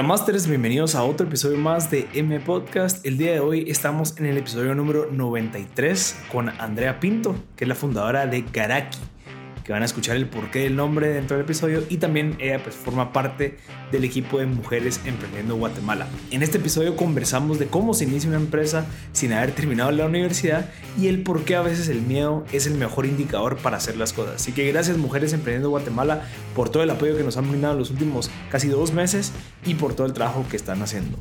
Hola Masters, bienvenidos a otro episodio más de M Podcast. El día de hoy estamos en el episodio número 93 con Andrea Pinto, que es la fundadora de Garaki van a escuchar el porqué del nombre dentro del episodio y también ella pues forma parte del equipo de Mujeres Emprendiendo Guatemala. En este episodio conversamos de cómo se inicia una empresa sin haber terminado la universidad y el por qué a veces el miedo es el mejor indicador para hacer las cosas. Así que gracias Mujeres Emprendiendo Guatemala por todo el apoyo que nos han brindado los últimos casi dos meses y por todo el trabajo que están haciendo.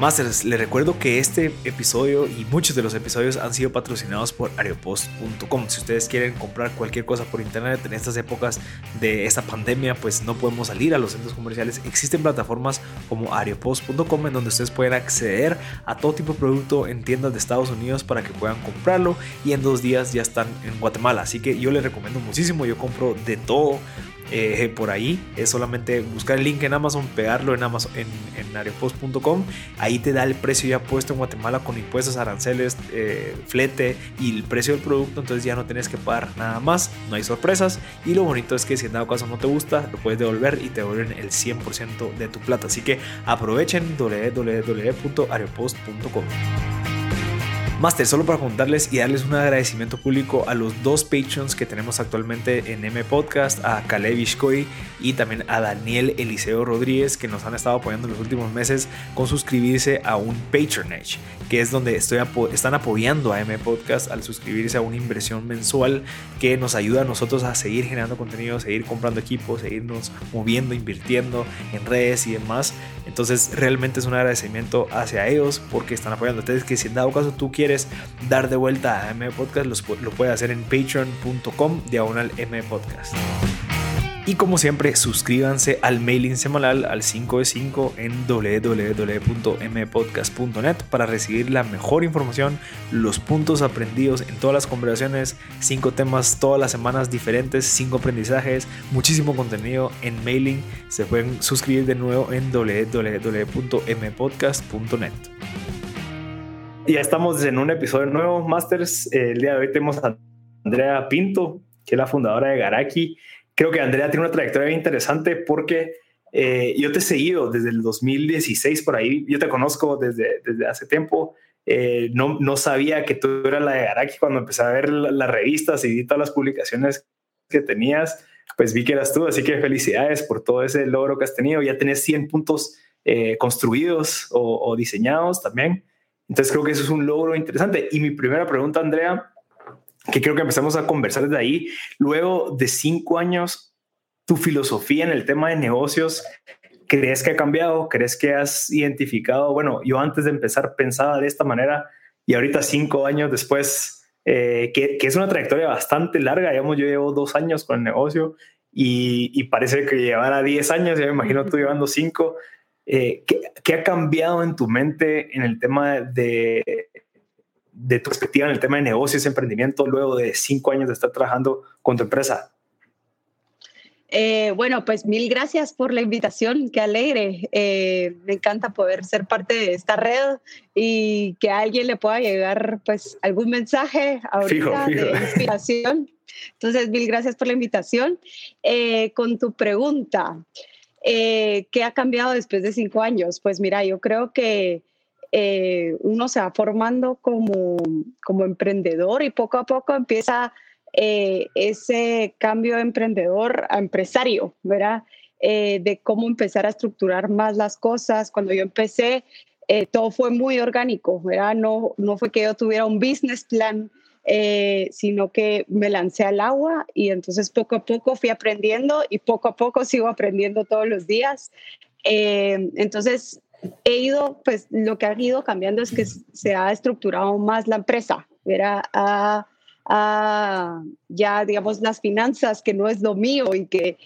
Masters, les recuerdo que este episodio y muchos de los episodios han sido patrocinados por areopost.com. Si ustedes quieren comprar cualquier cosa por internet, en estas épocas de esta pandemia pues no podemos salir a los centros comerciales. Existen plataformas como areopost.com en donde ustedes pueden acceder a todo tipo de producto en tiendas de Estados Unidos para que puedan comprarlo y en dos días ya están en Guatemala. Así que yo les recomiendo muchísimo, yo compro de todo eh, por ahí. Es solamente buscar el link en Amazon, pegarlo en Amazon, en, en areopost.com. Ahí te da el precio ya puesto en Guatemala con impuestos, aranceles, eh, flete y el precio del producto. Entonces ya no tienes que pagar nada más, no hay sorpresas. Y lo bonito es que si en dado caso no te gusta, lo puedes devolver y te devuelven el 100% de tu plata. Así que aprovechen www.areopost.com. Master, solo para contarles y darles un agradecimiento público a los dos patrons que tenemos actualmente en M Podcast, a Caleb Ishkoy y también a Daniel Eliseo Rodríguez, que nos han estado apoyando en los últimos meses con suscribirse a un patronage, que es donde estoy están apoyando a M Podcast al suscribirse a una inversión mensual que nos ayuda a nosotros a seguir generando contenido, seguir comprando equipos, seguirnos moviendo, invirtiendo en redes y demás. Entonces, realmente es un agradecimiento hacia ellos porque están apoyando. Entonces, que si en dado caso tú quieres dar de vuelta a M Podcast, lo puedes hacer en patreon.com diagonal M Podcast. Y como siempre, suscríbanse al mailing semanal al 5 de 5 en www.mpodcast.net para recibir la mejor información, los puntos aprendidos en todas las conversaciones, 5 temas todas las semanas diferentes, 5 aprendizajes, muchísimo contenido en mailing. Se pueden suscribir de nuevo en www.mpodcast.net ya estamos en un episodio nuevo, Masters. El día de hoy tenemos a Andrea Pinto, que es la fundadora de Garaki. Creo que Andrea tiene una trayectoria interesante porque eh, yo te he seguido desde el 2016 por ahí. Yo te conozco desde, desde hace tiempo. Eh, no, no sabía que tú eras la de Garaki cuando empecé a ver las revistas y vi todas las publicaciones que tenías. Pues vi que eras tú, así que felicidades por todo ese logro que has tenido. Ya tenés 100 puntos eh, construidos o, o diseñados también. Entonces creo que eso es un logro interesante. Y mi primera pregunta, Andrea, que creo que empezamos a conversar desde ahí, luego de cinco años, tu filosofía en el tema de negocios, ¿crees que ha cambiado? ¿Crees que has identificado? Bueno, yo antes de empezar pensaba de esta manera y ahorita cinco años después, eh, que, es una trayectoria bastante larga, digamos, yo llevo dos años con el negocio y, y parece que llevara diez años, ya me imagino tú llevando cinco. Eh, ¿qué, ha cambiado en tu mente en el tema de, de tu perspectiva en el tema de negocios y emprendimiento luego de cinco años de estar trabajando con tu empresa? Eh, bueno, pues mil gracias por la invitación, qué alegre. Eh, me encanta poder ser parte de esta red y que a alguien le pueda llegar pues algún mensaje ahorita de inspiración. Entonces, mil gracias por la invitación. con tu pregunta, eh, ¿Qué ha cambiado después de cinco años? Pues mira, yo creo que eh, uno se va formando como, como emprendedor y poco a poco empieza eh, ese cambio de emprendedor a empresario, ¿verdad? de cómo empezar a estructurar más las cosas. Cuando yo empecé, todo fue muy orgánico, ¿verdad? No, no fue que yo tuviera un business plan eh, sino que me lancé al agua y entonces poco a poco fui aprendiendo y poco a poco sigo aprendiendo todos los días. Eh, entonces he ido, pues lo que ha ido cambiando es que se ha estructurado más la empresa, era a, a ya digamos las finanzas, que no es lo mío y que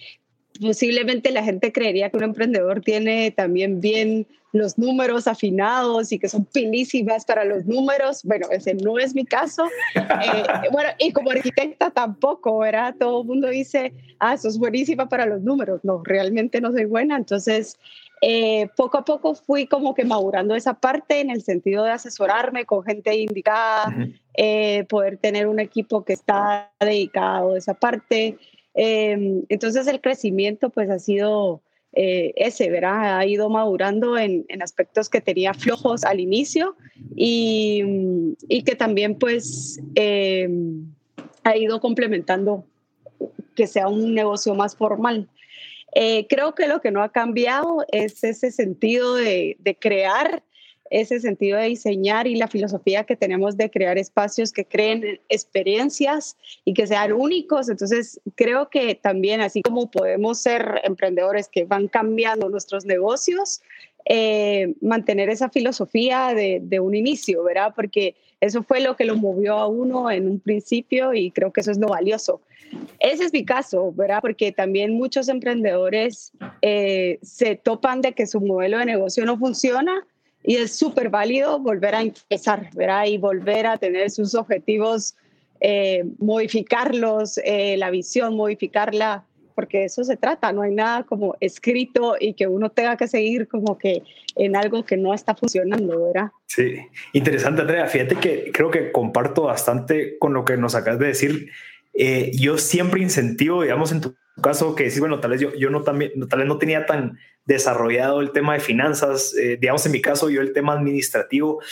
posiblemente la gente creería que un emprendedor tiene también bien los números afinados y que son pilísimas para los números. Bueno, ese no es mi caso. Eh, bueno, y como arquitecta tampoco, ¿verdad? Todo el mundo dice, ah, eso es buenísima para los números. No, realmente no soy buena. Entonces, eh, poco a poco fui como que madurando esa parte en el sentido de asesorarme con gente indicada, eh, poder tener un equipo que está dedicado a esa parte. entonces, el crecimiento pues ha sido eh, ese, ¿verdad? Ha ido madurando en, aspectos que tenía flojos al inicio y, que también pues eh, ha ido complementando que sea un negocio más formal. Eh, creo que lo que no ha cambiado es ese sentido de, crear ese sentido de diseñar y la filosofía que tenemos de crear espacios que creen experiencias y que sean únicos. Entonces, creo que también, así como podemos ser emprendedores que van cambiando nuestros negocios, eh, mantener esa filosofía de, de, un inicio, ¿verdad? Porque eso fue lo que lo movió a uno en un principio y creo que eso es lo valioso. Ese es mi caso, ¿verdad? Porque también muchos emprendedores eh, se topan de que su modelo de negocio no funciona y es súper válido volver a empezar, ¿verdad? Y volver a tener sus objetivos, eh, modificarlos, eh, la visión, modificarla, porque eso se trata, no hay nada como escrito y que uno tenga que seguir como que en algo que no está funcionando, ¿verdad? Sí, interesante, Andrea. Fíjate que creo que comparto bastante con lo que nos acabas de decir. Eh, yo siempre incentivo, digamos, en tu caso, que decís, bueno, tal vez yo, yo no, también, tal vez no tenía tan desarrollado el tema de finanzas, eh, digamos en mi caso yo el tema administrativo,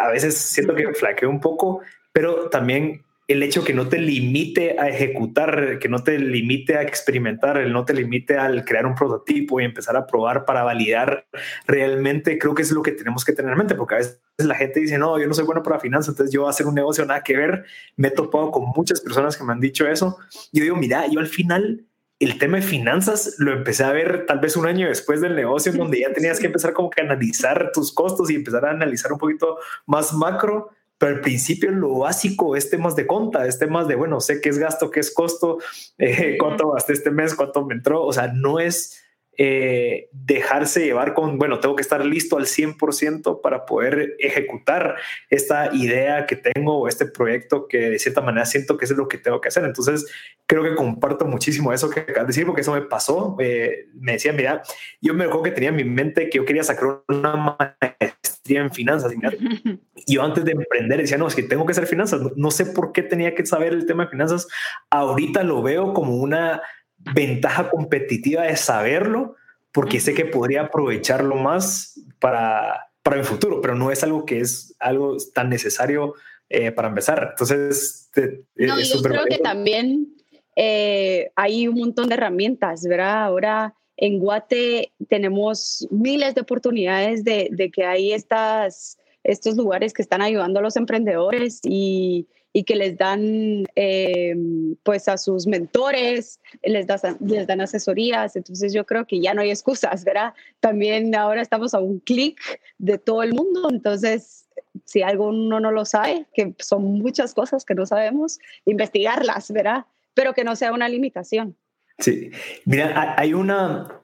a veces siento que flaqueo un poco, pero también el hecho que no te limite a ejecutar, que no te limite a experimentar, el no te limite al crear un prototipo y empezar a probar para validar realmente, creo que es lo que tenemos que tener en mente, porque a veces la gente dice, no, yo no soy bueno para finanzas, entonces yo voy a hacer un negocio nada que ver. Me he topado con muchas personas que me han dicho eso. Yo digo, mira, yo al final el tema de finanzas lo empecé a ver tal vez un año después del negocio, en donde ya tenías que empezar como que a analizar tus costos y empezar a analizar un poquito más macro. Pero al principio lo básico es temas de conta, es temas de, bueno, sé qué es gasto, qué es costo, eh, cuánto gasté este mes, cuánto me entró. O sea, no es eh, dejarse llevar con, bueno, tengo que estar listo al 100% para poder ejecutar esta idea que tengo o este proyecto que de cierta manera siento que es lo que tengo que hacer. Entonces, creo que comparto muchísimo eso que acabas de decir, porque eso me pasó. Eh, me decía, mira, yo me acuerdo que tenía en mi mente que yo quería sacar una maestría en finanzas. Y yo antes de emprender decía, no, es que tengo que hacer finanzas. no sé por qué tenía que saber el tema de finanzas. Ahorita lo veo como una ventaja competitiva de saberlo, porque sé que podría aprovecharlo más para, para el futuro, pero no es algo que es algo tan necesario eh, para empezar. Entonces, no, yo creo que también eh, hay un montón de herramientas, ¿verdad? Ahora en Guate tenemos miles de oportunidades de, de que hay estas, estos lugares que están ayudando a los emprendedores y y que les dan eh, pues a sus mentores, les, les dan asesorías, entonces yo creo que ya no hay excusas, ¿verdad? También ahora estamos a un clic de todo el mundo, entonces si algo uno no lo sabe, que son muchas cosas que no sabemos, investigarlas, ¿verdad? Pero que no sea una limitación. Sí, mira, hay una,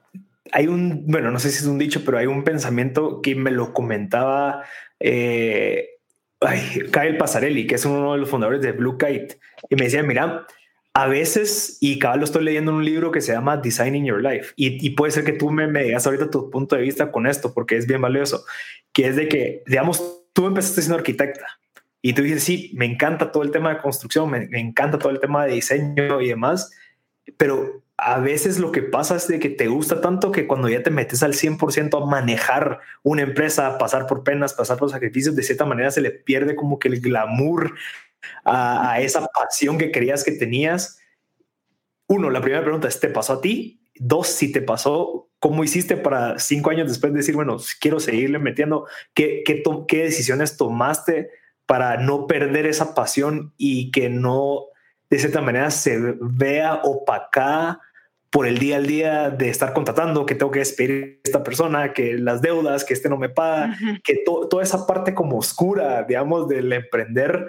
hay un, bueno, no sé si es un dicho, pero hay un pensamiento que me lo comentaba eh, Kyle Pasarelli, que es uno de los fundadores de Blue Kite, y me decía, mira, a veces, y cada lo estoy leyendo en un libro que se llama Designing Your Life, y, puede ser que tú me, me, digas ahorita tu punto de vista con esto, porque es bien valioso, que es de que, digamos, tú empezaste siendo arquitecta, y tú dices, sí, me encanta todo el tema de construcción, me, me encanta todo el tema de diseño y demás, pero a veces lo que pasa es de que te gusta tanto que cuando ya te metes al 100% a manejar una empresa, pasar por penas, pasar por sacrificios, de cierta manera se le pierde como que el glamour a, esa pasión que creías que tenías. Uno, la primera pregunta es, ¿te pasó a ti? Dos, si te pasó, ¿cómo hiciste para cinco años después de decir, bueno, quiero seguirle metiendo? ¿Qué, qué, qué decisiones tomaste para no perder esa pasión y que no de cierta manera se vea opacada por el día al día de estar contratando, que tengo que despedir a esta persona, que las deudas, que este no me paga, que toda esa parte como oscura, digamos, del emprender,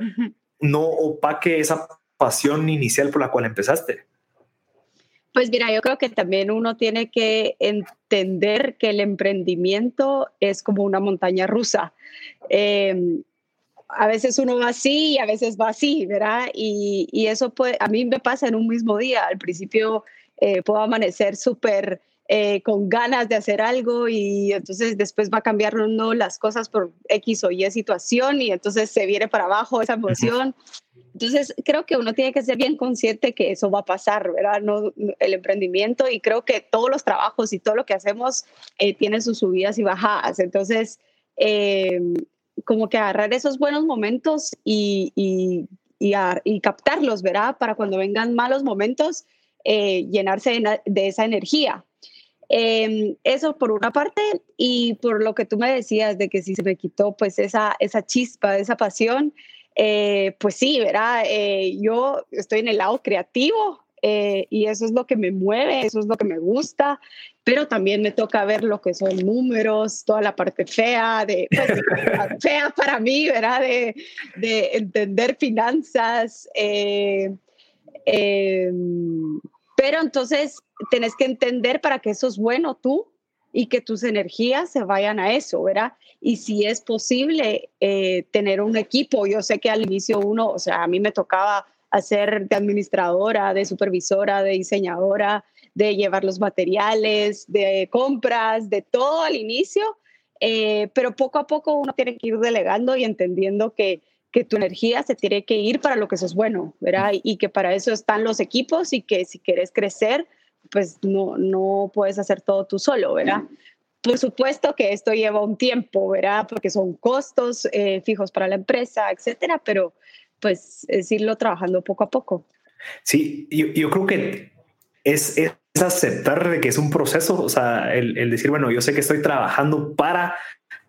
no opaque esa pasión inicial por la cual empezaste. Pues mira, yo creo que también uno tiene que entender que el emprendimiento es como una montaña rusa. Em, a veces uno va así y a veces va así, ¿verdad? Y, y eso puede, a mí me pasa en un mismo día. Al principio eh, puedo amanecer súper eh, con ganas de hacer algo y entonces después va a cambiar las cosas por X o Y situación y entonces se viene para abajo esa emoción. Entonces, creo que uno tiene que ser bien consciente que eso va a pasar, ¿verdad? No, el emprendimiento y creo que todos los trabajos y todo lo que hacemos eh, tiene sus subidas y bajadas. Entonces, eh, como que agarrar esos buenos momentos y, y, y, captarlos, ¿verdad? Para cuando vengan malos momentos, eh, llenarse de, esa energía. Em, eso por una parte y por lo que tú me decías de que si se me quitó pues esa, esa chispa, esa pasión, eh, pues sí, ¿verdad? Eh, yo estoy en el lado creativo eh, y eso es lo que me mueve, eso es lo que me gusta, pero también me toca ver lo que son números, toda la parte fea, de, pues, fea para mí, ¿verdad? De, de entender finanzas. Em, pero entonces tenés que entender para que eso es bueno tú y que tus energías se vayan a eso, ¿verdad? Y si es posible eh, tener un equipo, yo sé que al inicio uno, o sea, a mí me tocaba hacer de administradora, de supervisora, de diseñadora, de llevar los materiales, de compras, de todo al inicio, eh, pero poco a poco uno tiene que ir delegando y entendiendo que, que tu energía se tiene que ir para lo que eso es bueno, ¿verdad? Y que para eso están los equipos y que si quieres crecer, pues no, no puedes hacer todo tú solo, ¿verdad? Por supuesto que esto lleva un tiempo, ¿verdad? Porque son costos eh, fijos para la empresa, etcétera, pero pues es irlo trabajando poco a poco. Sí, yo, yo creo que es, es, aceptar que es un proceso, o sea, el, decir, bueno, yo sé que estoy trabajando para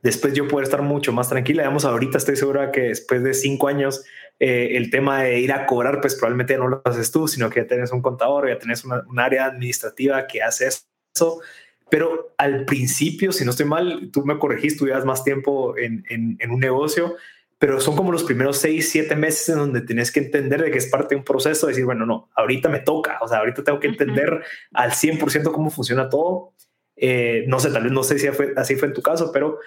después yo poder estar mucho más tranquila. Digamos, ahorita estoy segura que después de cinco años eh, el tema de ir a cobrar, pues probablemente no lo haces tú, sino que ya tienes un contador, ya tienes un área administrativa que hace eso. Pero al principio, si no estoy mal, tú me corregís, tú llevas más tiempo en, en, un negocio, pero son como los primeros seis, siete meses en donde tienes que entender de que es parte de un proceso, decir, bueno, no, ahorita me toca, o sea, ahorita tengo que entender al 100% cómo funciona todo. Eh, no sé, tal vez no sé si fue, así fue en tu caso, pero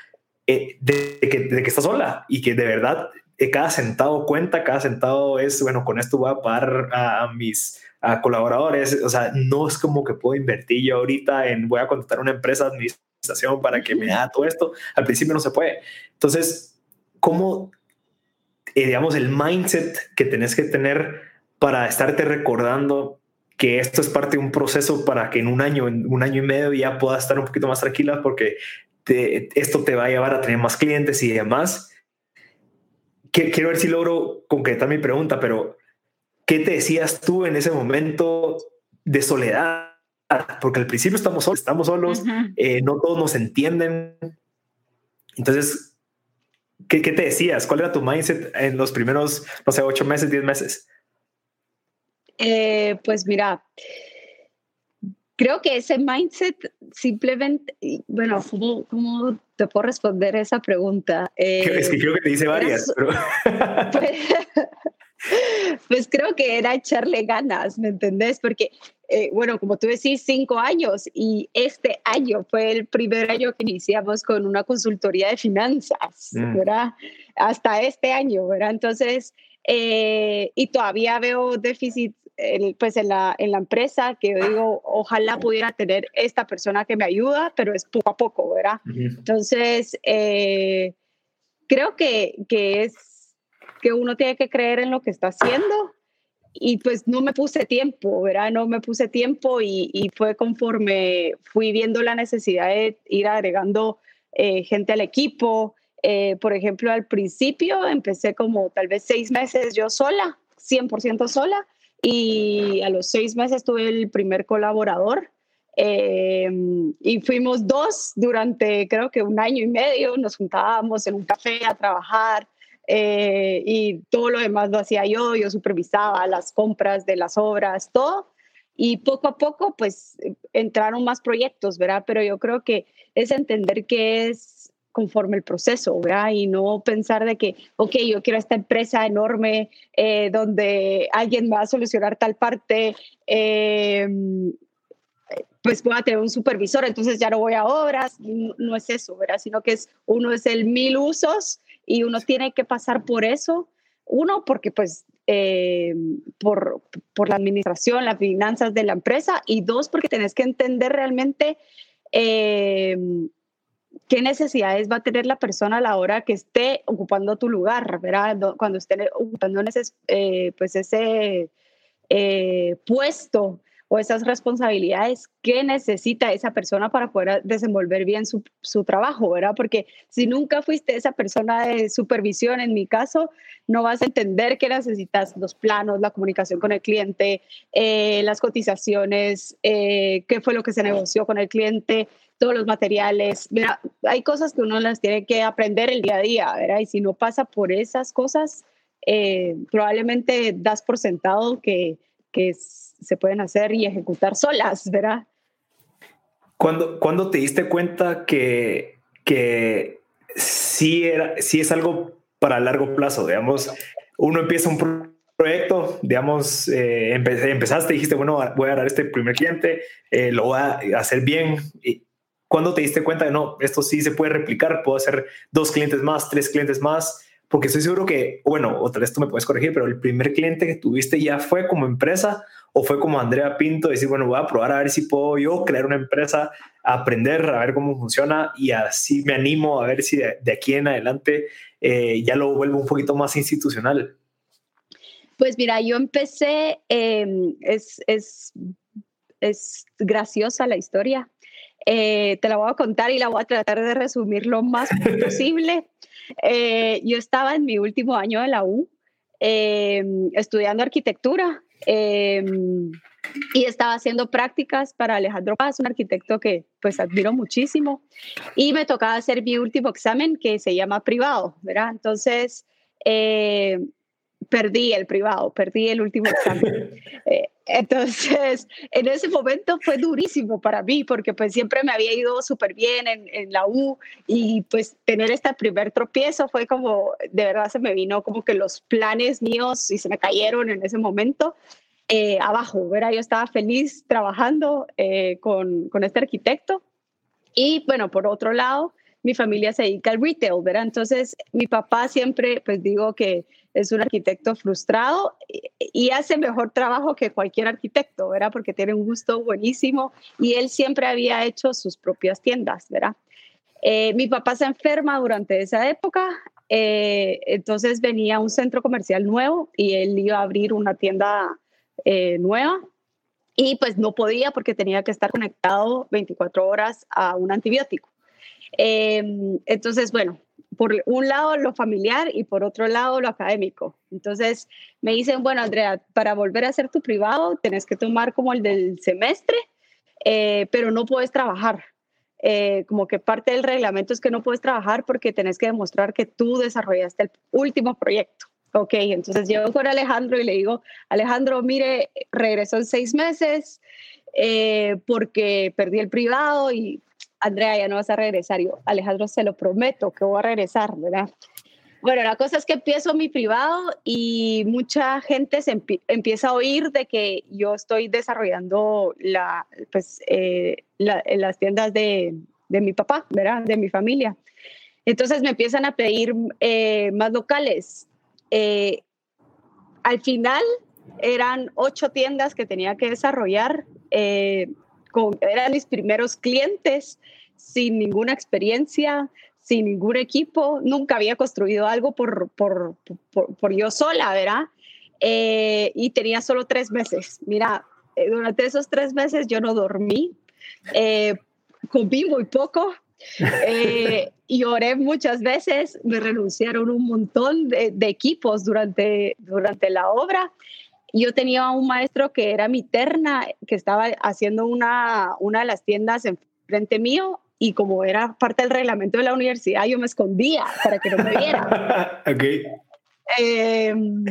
eh, de, que, de, que, estás sola y que de verdad eh, cada centavo cuenta, cada centavo es, bueno, con esto voy a pagar a, mis a colaboradores, o sea, no es como que puedo invertir yo ahorita en, voy a contratar una empresa de administración para que me haga todo esto, al principio no se puede. Entonces, ¿cómo, eh, digamos, el mindset que tenés que tener para estarte recordando que esto es parte de un proceso para que en un año, en un año y medio ya puedas estar un poquito más tranquila porque esto te va a llevar a tener más clientes y demás. quiero ver si logro concretar mi pregunta, pero ¿qué te decías tú en ese momento de soledad? Porque al principio estamos solos, estamos solos, eh, no todos nos entienden. Entonces, ¿qué, ¿qué, te decías? ¿Cuál era tu mindset en los primeros, no sé, ocho meses, diez meses? Eh, pues mira, creo que ese mindset simplemente, bueno, ¿cómo, te puedo responder esa pregunta? es que creo que te dice varias. Pues, pues, creo que era echarle ganas, ¿me entendés? Porque, eh, bueno, como tú decís, cinco años y este año fue el primer año que iniciamos con una consultoría de finanzas, mm. ¿verdad? Hasta este año, ¿verdad? Entonces, eh, y todavía veo déficit pues en la, en la empresa que yo digo, ojalá pudiera tener esta persona que me ayuda, pero es poco a poco, ¿verdad? Entonces, eh, creo que, que es que uno tiene que creer en lo que está haciendo y pues no me puse tiempo, ¿verdad? No me puse tiempo y, fue conforme fui viendo la necesidad de ir agregando eh, gente al equipo. Eh, por ejemplo, al principio empecé como tal vez seis meses yo sola, 100% sola, y a los seis meses tuve el primer colaborador eh, y fuimos dos durante creo que un año y medio, nos juntábamos en un café a trabajar eh, y todo lo demás lo hacía yo, yo supervisaba las compras de las obras, todo. Y poco a poco, pues, entraron más proyectos, ¿verdad? Pero yo creo que es entender que es conforme el proceso, ¿verdad? Y no pensar de que, ok, yo quiero esta empresa enorme eh, donde alguien va a solucionar tal parte, em, pues voy a tener un supervisor, entonces ya no voy a obras. No, es eso, ¿verdad? Sino que es, uno es el mil usos y uno tiene que pasar por eso. Uno, porque pues em, por, por la administración, las finanzas de la empresa y dos, porque tenés que entender realmente... Eh, qué necesidades va a tener la persona a la hora que esté ocupando tu lugar. Cuando esté ocupando ese, eh, pues ese eh, puesto o esas responsabilidades que necesita esa persona para poder desenvolver bien su, su, trabajo, ¿verdad? Porque si nunca fuiste esa persona de supervisión, en mi caso, no vas a entender que necesitas los planos, la comunicación con el cliente, eh, las cotizaciones, eh, qué fue lo que se negoció con el cliente, todos los materiales. Mira, hay cosas que uno las tiene que aprender el día a día, ¿verdad? Y si no pasa por esas cosas, eh, probablemente das por sentado que, que se pueden hacer y ejecutar solas, ¿verdad? ¿Cuándo, cuando te diste cuenta que, que sí, era, sí es algo para largo plazo? Digamos, uno empieza un proyecto, digamos, eh, empezaste, dijiste, bueno, voy a dar este primer cliente, eh, lo voy a hacer bien. ¿Cuándo te diste cuenta de, no, esto sí se puede replicar, puedo hacer dos clientes más, tres clientes más? Porque estoy seguro que, bueno, otra vez tú me puedes corregir, pero el primer cliente que tuviste ya fue como empresa o fue como Andrea Pinto, decir, bueno, voy a probar a ver si puedo yo crear una empresa, aprender a ver cómo funciona y así me animo a ver si de, aquí en adelante eh, ya lo vuelvo un poquito más institucional. Pues mira, yo empecé, em, es, es, es graciosa la historia. Eh, te la voy a contar y la voy a tratar de resumir lo más posible. Eh, yo estaba en mi último año de la U em, estudiando arquitectura Em, y estaba haciendo prácticas para Alejandro Paz, un arquitecto que pues admiro muchísimo. Y me tocaba hacer mi último examen que se llama privado, ¿verdad? Entonces, eh, perdí el privado, perdí el último examen. Eh, entonces, en ese momento fue durísimo para mí porque pues siempre me había ido súper bien en, la U y pues tener este primer tropiezo fue como, de verdad se me vino como que los planes míos y se me cayeron en ese momento. Eh, abajo, ¿verdad? Yo estaba feliz trabajando eh, con, con este arquitecto y bueno, por otro lado, mi familia se dedica al retail, ¿verdad? Entonces, mi papá siempre, pues digo que es un arquitecto frustrado y hace mejor trabajo que cualquier arquitecto, ¿verdad? Porque tiene un gusto buenísimo y él siempre había hecho sus propias tiendas, ¿verdad? Eh, mi papá se enferma durante esa época, eh, entonces venía un centro comercial nuevo y él iba a abrir una tienda eh, nueva y pues no podía porque tenía que estar conectado 24 horas a un antibiótico. entonces, bueno, por un lado lo familiar y por otro lado lo académico. Entonces me dicen, bueno, Andrea, para volver a hacer tu privado tenés que tomar como el del semestre, eh, pero no puedes trabajar. Eh, como que parte del reglamento es que no puedes trabajar porque tenés que demostrar que tú desarrollaste el último proyecto. Ok, entonces llego con Alejandro y le digo, Alejandro, mire, regresó en seis meses eh, porque perdí el privado y Andrea, ya no vas a regresar. Yo, Alejandro, se lo prometo que voy a regresar, ¿verdad? Bueno, la cosa es que empiezo mi privado y mucha gente se empieza a oír de que yo estoy desarrollando la, pues, eh, las tiendas de, de, mi papá, ¿verdad? De mi familia. Entonces me empiezan a pedir eh, más locales. Eh, al final eran ocho tiendas que tenía que desarrollar eran mis primeros clientes sin ninguna experiencia, sin ningún equipo, nunca había construido algo por, por, por, yo sola, ¿verdad? Eh, y tenía solo tres meses. Mira, eh, durante esos tres meses yo no dormí, eh, comí muy poco, y oré muchas veces, me renunciaron un montón de, de, equipos durante, durante la obra yo tenía un maestro que era mi terna, que estaba haciendo una, una de las tiendas enfrente mío y como era parte del reglamento de la universidad, yo me escondía para que no me viera. ok. Em,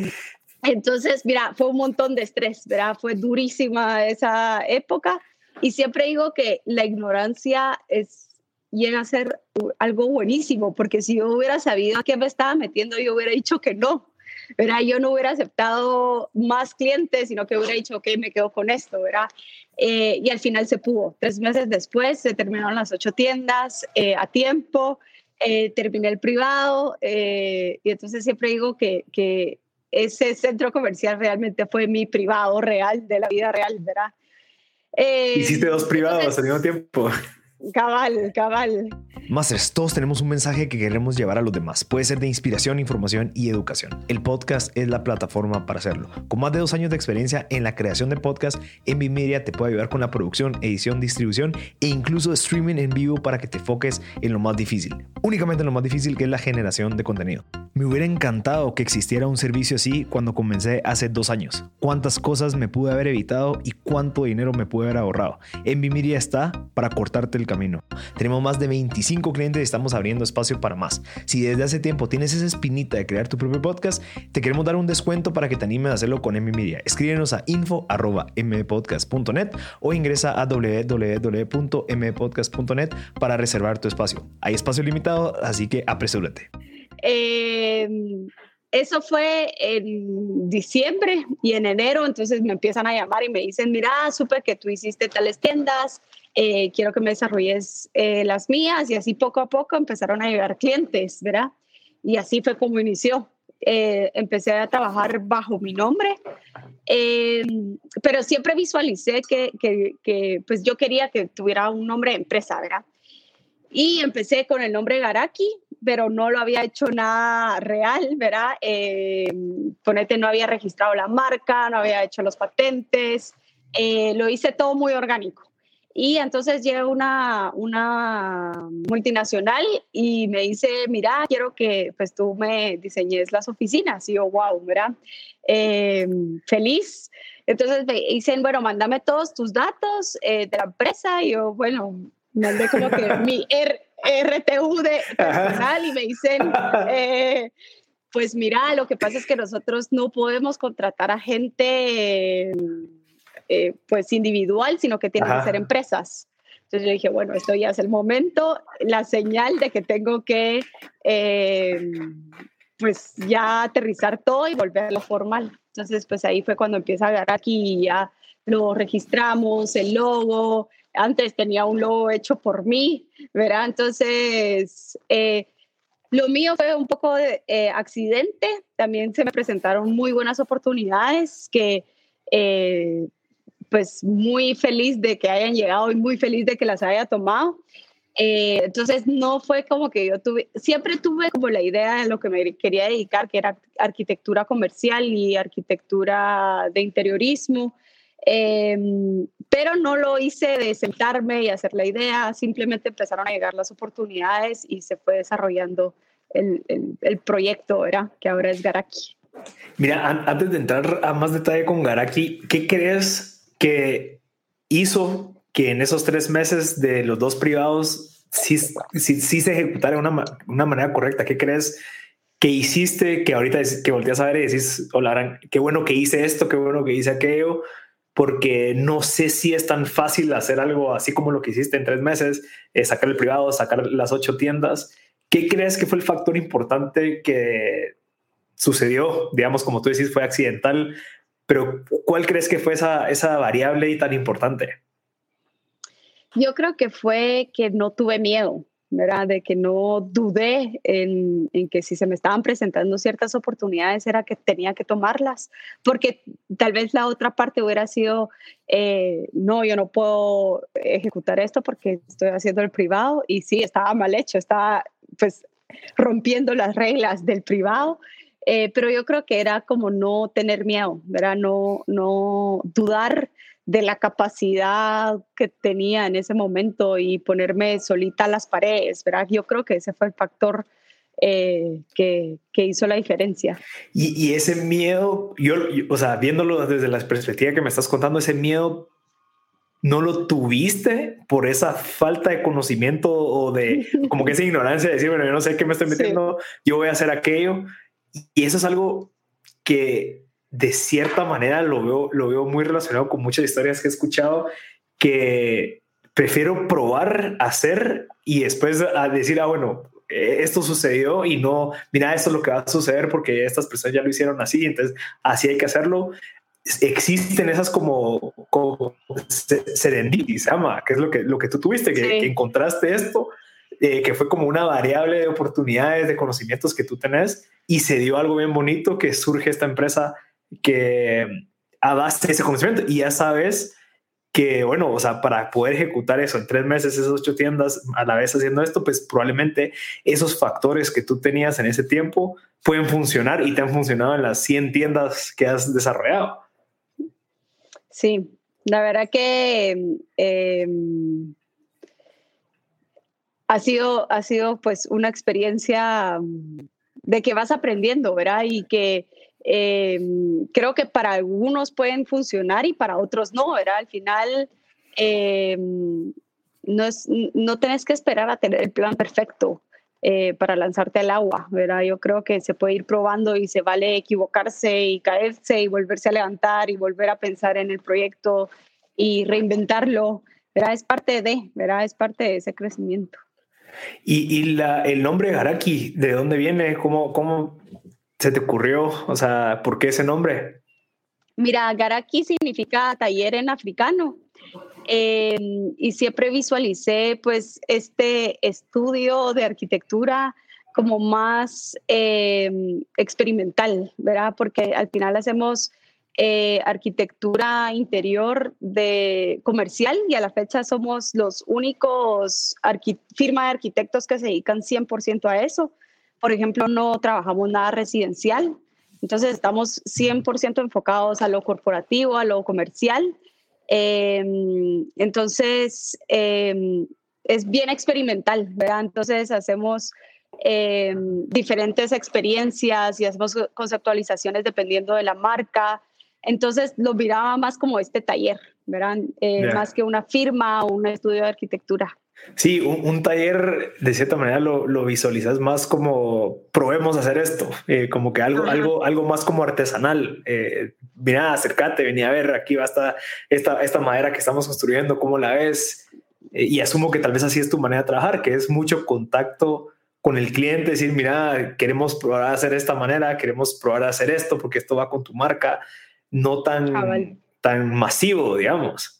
entonces, mira, fue un montón de estrés, ¿verdad? Fue durísima esa época y siempre digo que la ignorancia es llega a ser algo buenísimo, porque si yo hubiera sabido a qué me estaba metiendo, yo hubiera dicho que no. ¿Verdad? Yo no hubiera aceptado más clientes, sino que hubiera dicho, ok, me quedo con esto, ¿verdad? Eh, y al final se pudo. Tres meses después se terminaron las ocho tiendas eh, a tiempo, eh, terminé el privado y entonces siempre digo que, que ese centro comercial realmente fue mi privado real, de la vida real, ¿verdad? Hiciste dos privados al mismo tiempo. Cabal, cabal. Masters, todos tenemos un mensaje que queremos llevar a los demás. Puede ser de inspiración, información y educación. El podcast es la plataforma para hacerlo. Con más de dos años de experiencia en la creación de podcast, Envy Media te puede ayudar con la producción, edición, distribución e incluso streaming en vivo para que te enfoques en lo más difícil. Únicamente en lo más difícil que es la generación de contenido. Me hubiera encantado que existiera un servicio así cuando comencé hace dos años. Cuántas cosas me pude haber evitado y cuánto dinero me pude haber ahorrado. Envy Media está para cortarte el camino. Tenemos más de 25 clientes y estamos abriendo espacio para más. Si desde hace tiempo tienes esa espinita de crear tu propio podcast, te queremos dar un descuento para que te animes a hacerlo con M Media. Escríbenos a info.mpodcast.net o ingresa a www.mpodcast.net para reservar tu espacio. Hay espacio limitado, así que apresúrate. Em, eso fue en diciembre y en enero, entonces me empiezan a llamar y me dicen, mira, supe que tú hiciste tales tiendas, eh, quiero que me desarrolles eh, las mías y así poco a poco empezaron a llegar clientes, ¿verdad? Y así fue como inició. Eh, empecé a trabajar bajo mi nombre, pero siempre visualicé que, que, que, pues yo quería que tuviera un nombre de empresa, ¿verdad? Y empecé con el nombre Garaki, pero no lo había hecho nada real, ¿verdad? Eh, ponete, no había registrado la marca, no había hecho los patentes, eh, lo hice todo muy orgánico. Y entonces llega una, una multinacional y me dice, mira, quiero que pues tú me diseñes las oficinas. Y yo, wow, ¿verdad? Eh, feliz. Entonces me dicen, bueno, mándame todos tus datos de la empresa. Y yo, bueno, mandé como que mi RTU de personal y me dicen, eh, pues mira, lo que pasa es que nosotros no podemos contratar a gente eh, pues individual, sino que tienen que ser empresas. Entonces yo dije, bueno, esto ya es el momento, la señal de que tengo que eh, pues ya aterrizar todo y volverlo formal. Entonces pues ahí fue cuando empieza a ver aquí ya lo registramos, el logo, antes tenía un logo hecho por mí, ¿verdad? Entonces, eh, lo mío fue un poco de eh, accidente, también se me presentaron muy buenas oportunidades que... Eh, pues muy feliz de que hayan llegado y muy feliz de que las haya tomado. entonces no fue como que yo tuve, siempre tuve como la idea de lo que me quería dedicar, que era arquitectura comercial y arquitectura de interiorismo. Em, pero no lo hice de sentarme y hacer la idea, simplemente empezaron a llegar las oportunidades y se fue desarrollando el, el, proyecto, ¿verdad? Que ahora es Garaki. Mira, antes de entrar a más detalle con Garaki, ¿qué crees que hizo que en esos tres meses de los dos privados sí, sí, se ejecutara de una, una manera correcta? ¿Qué crees que hiciste que ahorita que volteas a ver y decís, hola, qué bueno que hice esto, qué bueno que hice aquello? porque no sé si es tan fácil hacer algo así como lo que hiciste en tres meses, eh, sacar el privado, sacar las ocho tiendas. ¿Qué crees que fue el factor importante que sucedió? Digamos, como tú decís, fue accidental, pero ¿cuál crees que fue esa, esa variable y tan importante? Yo creo que fue que no tuve miedo. ¿verdad? De que no dudé en, en, que si se me estaban presentando ciertas oportunidades era que tenía que tomarlas, porque tal vez la otra parte hubiera sido, eh, no, yo no puedo ejecutar esto porque estoy haciendo el privado y sí, estaba mal hecho, estaba pues rompiendo las reglas del privado. Eh, pero yo creo que era como no tener miedo, ¿verdad? No, no dudar de la capacidad que tenía en ese momento y ponerme solita a las paredes, ¿verdad? Yo creo que ese fue el factor eh, que, que, hizo la diferencia. Y, ese miedo, yo, o sea, viéndolo desde la perspectiva que me estás contando, ese miedo no lo tuviste por esa falta de conocimiento o de como que esa ignorancia de decir, bueno, yo no sé qué me estoy metiendo, yo voy a hacer aquello. Y eso es algo que de cierta manera lo veo, lo veo muy relacionado con muchas historias que he escuchado que prefiero probar, hacer y después a decir, ah, bueno, eh, esto sucedió y no, mira, esto es lo que va a suceder porque estas personas ya lo hicieron así, entonces así hay que hacerlo. Existen esas como, como serendipity, se llama, que es lo que, lo que tú tuviste, que, encontraste esto, eh, que fue como una variable de oportunidades, de conocimientos que tú tenés y se dio algo bien bonito que surge esta empresa que a base de ese conocimiento y ya sabes que, bueno, o sea, para poder ejecutar eso en tres meses, esas ocho tiendas a la vez haciendo esto, pues probablemente esos factores que tú tenías en ese tiempo pueden funcionar y te han funcionado en las 100 tiendas que has desarrollado. Sí, la verdad que em, ha, sido, ha sido pues una experiencia de que vas aprendiendo, ¿verdad? Y que em, creo que para algunos pueden funcionar y para otros no, ¿verdad? Al final em, no, es, no tenés que esperar a tener el plan perfecto. Eh, para lanzarte al agua, ¿verdad? Yo creo que se puede ir probando y se vale equivocarse y caerse y volverse a levantar y volver a pensar en el proyecto y reinventarlo, ¿verdad? Es parte de, ¿verdad? Es parte de ese crecimiento. ¿Y, la, el nombre Garaki, de dónde viene? ¿Cómo, ¿Cómo se te ocurrió? O sea, ¿por qué ese nombre? Mira, Garaki significa taller en africano. Em, y siempre visualicé pues este estudio de arquitectura como más em, experimental, ¿verdad? Porque al final hacemos eh, arquitectura interior de comercial y a la fecha somos los únicos firma de arquitectos que se dedican 100% a eso. Por ejemplo, no trabajamos nada residencial, entonces estamos 100% enfocados a lo corporativo, a lo comercial Em, entonces, em, es bien experimental, ¿verdad? Entonces, hacemos em, diferentes experiencias y hacemos conceptualizaciones dependiendo de la marca. Entonces, lo miraba más como este taller, ¿verdad? Eh, más que una firma o un estudio de arquitectura. Sí, un, taller de cierta manera lo, lo, visualizas más como probemos hacer esto, eh, como que algo, algo, algo más como artesanal. Eh, mira, acércate, venía a ver, aquí va esta, esta, esta madera que estamos construyendo, ¿cómo la ves? Eh, y asumo que tal vez así es tu manera de trabajar, que es mucho contacto con el cliente, decir, mira, queremos probar a hacer esta manera, queremos probar a hacer esto porque esto va con tu marca, no tan, tan masivo, digamos.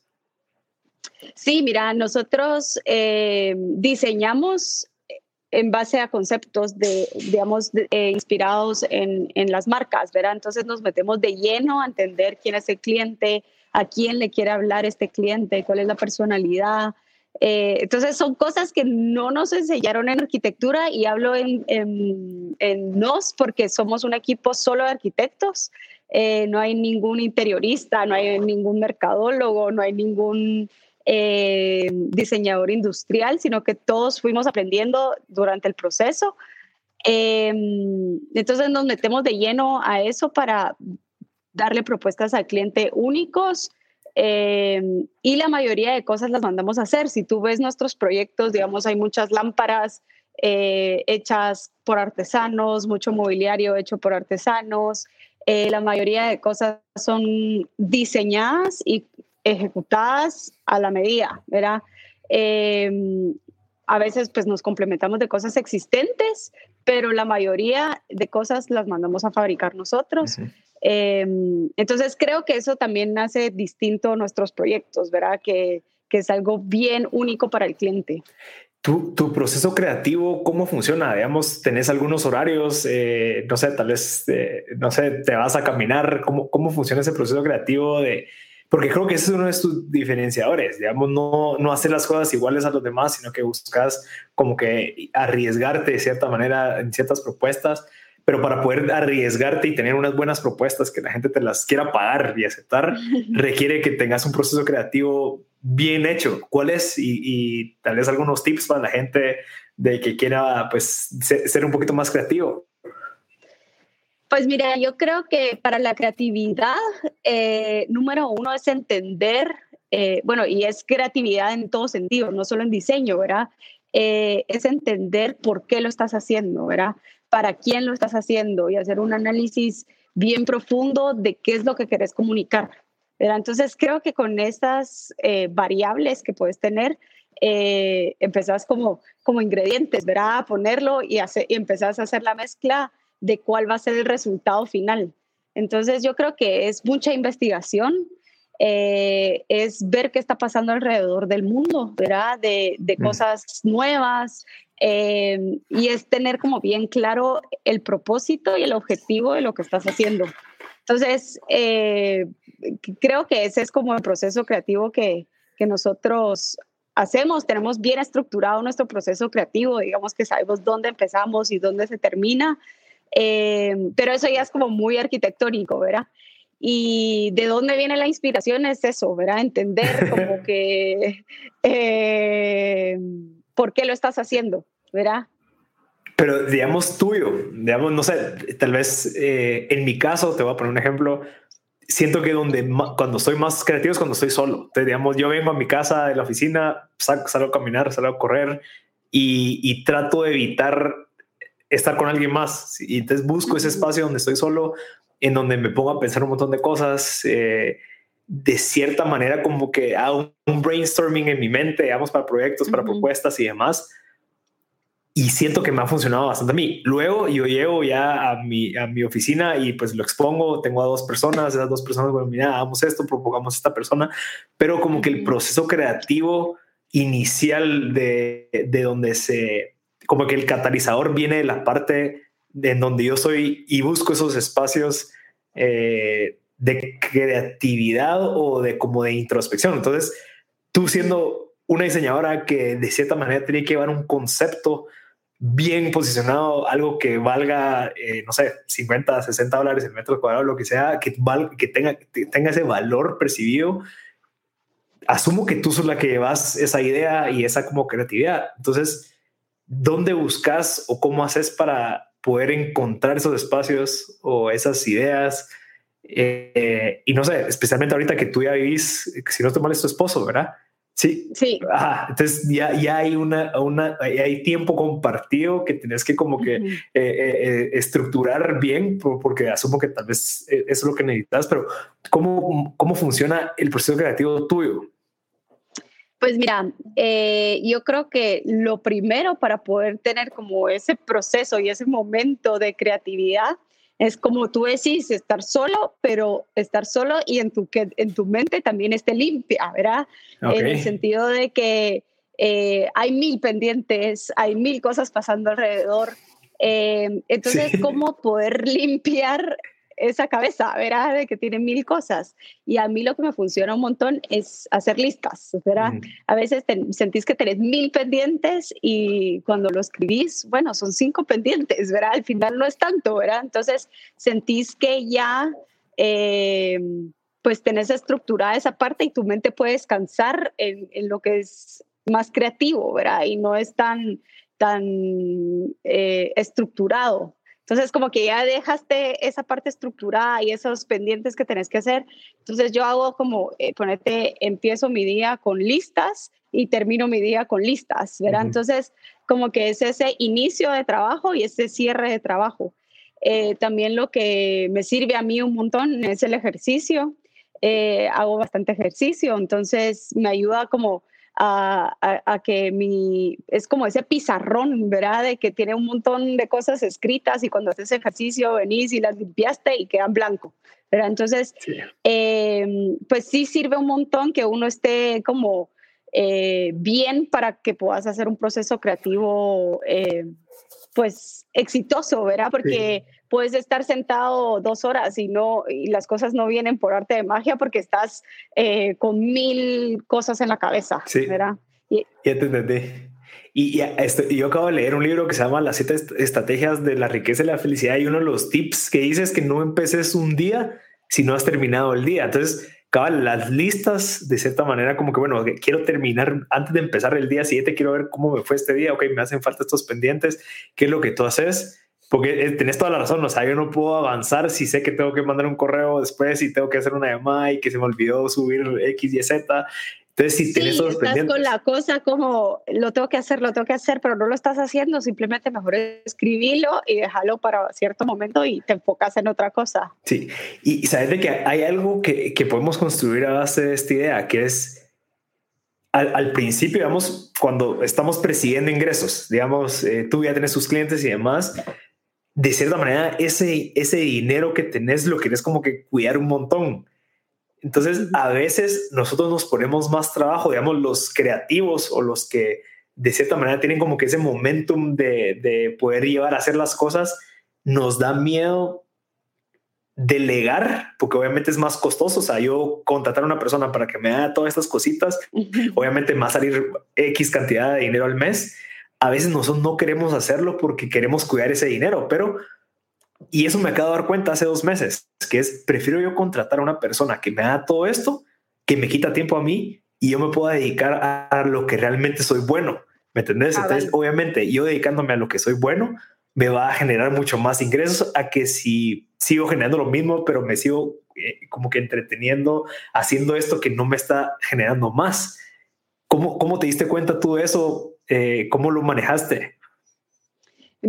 Sí, mira, nosotros eh, diseñamos en base a conceptos de, digamos, eh, inspirados en, las marcas, ¿verdad? Entonces nos metemos de lleno a entender quién es el cliente, a quién le quiere hablar este cliente, cuál es la personalidad. Eh, entonces son cosas que no nos enseñaron en arquitectura y hablo en, en, nos porque somos un equipo solo de arquitectos. No hay ningún interiorista, no hay ningún mercadólogo, no hay ningún eh, diseñador industrial, sino que todos fuimos aprendiendo durante el proceso. Eh, entonces nos metemos de lleno a eso para darle propuestas al cliente únicos eh, y la mayoría de cosas las mandamos a hacer. Si tú ves nuestros proyectos, digamos, hay muchas lámparas hechas por artesanos, mucho mobiliario hecho por artesanos. La mayoría de cosas son diseñadas y ejecutadas a la medida, ¿verdad? Em, a veces pues nos complementamos de cosas existentes, pero la mayoría de cosas las mandamos a fabricar nosotros. Em, entonces creo que eso también hace distinto nuestros proyectos, ¿verdad? Que, que es algo bien único para el cliente. Tu, tu, proceso creativo, ¿cómo funciona? Digamos, ¿tenés algunos horarios? Eh, no sé, tal vez, eh, no sé, te vas a caminar. ¿Cómo, ¿Cómo funciona ese proceso creativo de, porque creo que ese es uno de tus diferenciadores, digamos, no, no hacer las cosas iguales a los demás, sino que buscas como que arriesgarte de cierta manera en ciertas propuestas, pero para poder arriesgarte y tener unas buenas propuestas que la gente te las quiera pagar y aceptar, requiere que tengas un proceso creativo bien hecho. ¿Cuál es? Y, y tal vez algunos tips para la gente de que quiera pues ser un poquito más creativo. Pues mira, yo creo que para la creatividad, eh, número uno es entender, eh, bueno, y es creatividad en todo sentido, no solo en diseño, ¿verdad? Eh, es entender por qué lo estás haciendo, ¿verdad? Para quién lo estás haciendo y hacer un análisis bien profundo de qué es lo que querés comunicar. ¿Verdad? Entonces creo que con estas variables que puedes tener, empezás como, como ingredientes, ¿verdad? A ponerlo y, hacer, y empezás a hacer la mezcla de cuál va a ser el resultado final. Entonces yo creo que es mucha investigación, eh, es ver qué está pasando alrededor del mundo, ¿verdad? De, mm. cosas nuevas eh, y es tener como bien claro el propósito y el objetivo de lo que estás haciendo. Entonces, eh, creo que ese es como el proceso creativo que, que nosotros hacemos, tenemos bien estructurado nuestro proceso creativo, digamos que sabemos dónde empezamos y dónde se termina, eh, pero eso ya es como muy arquitectónico, ¿verdad? Y de dónde viene la inspiración es eso, ¿verdad? Entender como que eh, por qué lo estás haciendo, ¿verdad? Pero digamos tuyo, digamos, no sé, tal vez eh, en mi caso, te voy a poner un ejemplo, siento que donde cuando soy más creativo es cuando estoy solo. Entonces, digamos, yo vengo a mi casa de la oficina, salgo, a caminar, salgo a correr y, trato de evitar estar con alguien más. Y entonces busco ese espacio donde estoy solo, en donde me pongo a pensar un montón de cosas. Eh, de cierta manera, como que hago un brainstorming en mi mente, digamos, para proyectos, para propuestas y demás y siento que me ha funcionado bastante a mí. Luego yo llego ya a mi, a mi oficina y pues lo expongo, tengo a dos personas, esas dos personas, bueno, mira, hagamos esto, propongamos esta persona, pero como que el proceso creativo inicial de, de donde se, como que el catalizador viene de la parte de en donde yo soy y busco esos espacios eh, de creatividad o de como de introspección. Entonces, tú siendo una diseñadora que de cierta manera tiene que llevar un concepto bien posicionado, algo que valga, eh, no sé, 50, 60 dólares el metro cuadrado, lo que sea, que, que tenga, tenga ese valor percibido, asumo que tú sos la que llevas esa idea y esa como creatividad. Entonces, ¿dónde buscas o cómo haces para poder encontrar esos espacios o esas ideas? Eh, y no sé, especialmente ahorita que tú ya vivís, si no te mal es tu esposo, ¿verdad? Sí. Sí. entonces ya, ya hay una, una, hay tiempo compartido que tienes que como que eh, eh, eh, estructurar bien, porque asumo que tal vez eso es lo que necesitas, pero ¿cómo, cómo funciona el proceso creativo tuyo? Pues mira, yo creo que lo primero para poder tener como ese proceso y ese momento de creatividad es como tú decís, estar solo, pero estar solo y en tu, que en tu mente también esté limpia, ¿verdad? En el sentido de que eh, hay mil pendientes, hay mil cosas pasando alrededor. Eh, entonces, ¿cómo poder limpiar esa cabeza, ¿verdad? De que tiene mil cosas. Y a mí lo que me funciona un montón es hacer listas, ¿verdad? A veces sentís que tenés mil pendientes y cuando lo escribís, bueno, son cinco pendientes, ¿verdad? Al final no es tanto, ¿verdad? Entonces sentís que ya... Eh, pues tenés estructurada esa parte y tu mente puede descansar en, en, lo que es más creativo, ¿verdad? Y no es tan, tan eh, estructurado. Entonces, como que ya dejaste esa parte estructurada y esos pendientes que tenés que hacer. Entonces, yo hago como, eh, ponete, empiezo mi día con listas y termino mi día con listas, ¿verdad? Entonces, como que es ese inicio de trabajo y ese cierre de trabajo. Eh, también lo que me sirve a mí un montón es el ejercicio. Eh, hago bastante ejercicio, entonces me ayuda como a, que mi, es como ese pizarrón, ¿verdad? De que tiene un montón de cosas escritas y cuando haces ejercicio venís y las limpiaste y quedan blanco, ¿verdad? Entonces, em, pues sí sirve un montón que uno esté como eh, bien para que puedas hacer un proceso creativo, eh, pues exitoso, ¿verdad? Porque puedes estar sentado dos horas y, no, y las cosas no vienen por arte de magia porque estás eh, con mil cosas en la cabeza, sí. ¿verdad? Y, ya te entendí. Y, y, yo acabo de leer un libro que se llama Las siete estrategias de la riqueza y la felicidad y uno de los tips que dice es que no empeces un día si no has terminado el día. Entonces, cabal, las listas de cierta manera como que, bueno, quiero terminar antes de empezar el día siguiente, quiero ver cómo me fue este día, ok, me hacen falta estos pendientes, ¿qué es lo que tú haces? Porque eh, tenés toda la razón, o sea, yo no puedo avanzar si sé que tengo que mandar un correo después y tengo que hacer una llamada y que se me olvidó subir X y Z. Entonces, si sí, estás con la cosa como lo tengo que hacer, lo tengo que hacer, pero no lo estás haciendo, simplemente mejor escribirlo y dejarlo para cierto momento y te enfocas en otra cosa. Sí, y sabes de que hay algo que, que podemos construir a base de esta idea, que es al, al, principio, digamos, cuando estamos persiguiendo ingresos, digamos, eh, tú ya tienes tus clientes y demás, de cierta manera, ese, ese dinero que tenés lo querés como que cuidar un montón. Entonces, a veces nosotros nos ponemos más trabajo, digamos, los creativos o los que de cierta manera tienen como que ese momentum de, de poder llevar a hacer las cosas, nos da miedo delegar, porque obviamente es más costoso. O sea, yo contratar a una persona para que me haga todas estas cositas, obviamente me va a salir X cantidad de dinero al mes. A veces nosotros no queremos hacerlo porque queremos cuidar ese dinero, pero y eso me acabo de dar cuenta hace dos meses, que es prefiero yo contratar a una persona que me haga todo esto, que me quita tiempo a mí y yo me puedo dedicar a lo que realmente soy bueno. ¿Me entendés? Ah, Entonces, obviamente, yo dedicándome a lo que soy bueno, me va a generar mucho más ingresos a que si sigo generando lo mismo, pero me sigo eh, como que entreteniendo, haciendo esto que no me está generando más. ¿Cómo, cómo te diste cuenta tú de eso? Eh, ¿Cómo lo manejaste?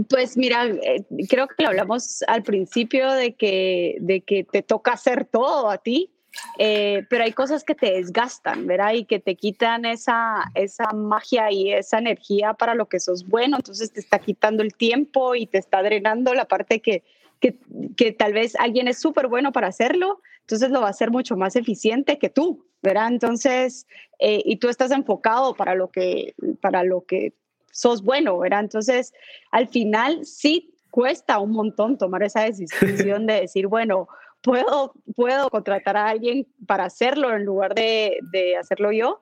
Pues mira, eh, creo que lo hablamos al principio de que, de que te toca hacer todo a ti, eh, pero hay cosas que te desgastan, ¿verdad? Y que te quitan esa, esa magia y esa energía para lo que sos bueno, entonces te está quitando el tiempo y te está drenando la parte que, que, que tal vez alguien es súper bueno para hacerlo, entonces lo va a hacer mucho más eficiente que tú, ¿verdad? Entonces, eh, y tú estás enfocado para lo que, para lo que sos bueno, ¿verdad? Entonces, al final sí cuesta un montón tomar esa decisión de decir, bueno, puedo, puedo contratar a alguien para hacerlo en lugar de, de hacerlo yo,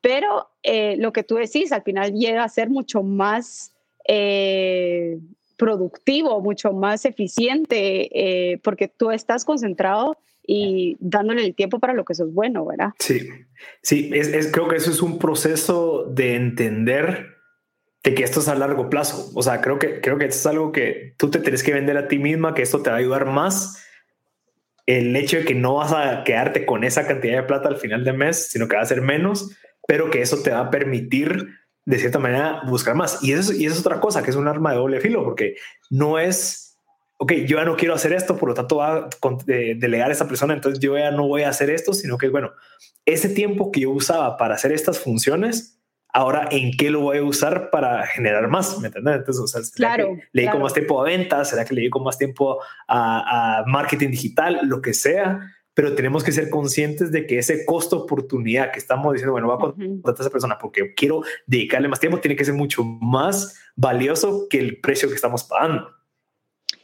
pero eh, lo que tú decís al final llega a ser mucho más eh, productivo, mucho más eficiente, eh, porque tú estás concentrado y dándole el tiempo para lo que sos bueno, ¿verdad? Sí, sí, es, creo que eso es un proceso de entender de que esto es a largo plazo. O sea, creo que, creo que esto es algo que tú te tienes que vender a ti misma, que esto te va a ayudar más. El hecho de que no vas a quedarte con esa cantidad de plata al final de mes, sino que va a ser menos, pero que eso te va a permitir de cierta manera buscar más. Y eso, y eso es otra cosa, que es un arma de doble filo, porque no es, ok, yo ya no quiero hacer esto, por lo tanto va a delegar a esa persona, entonces yo ya no voy a hacer esto, sino que, bueno, ese tiempo que yo usaba para hacer estas funciones, ahora en qué lo voy a usar para generar más, ¿me entiendes? Entonces, o sea, claro, le dedico más tiempo a ventas? ¿Será que le dedico más tiempo a, marketing digital? Lo que sea, pero tenemos que ser conscientes de que ese costo oportunidad que estamos diciendo, bueno, voy a contratar a esa persona porque quiero dedicarle más tiempo, tiene que ser mucho más valioso que el precio que estamos pagando.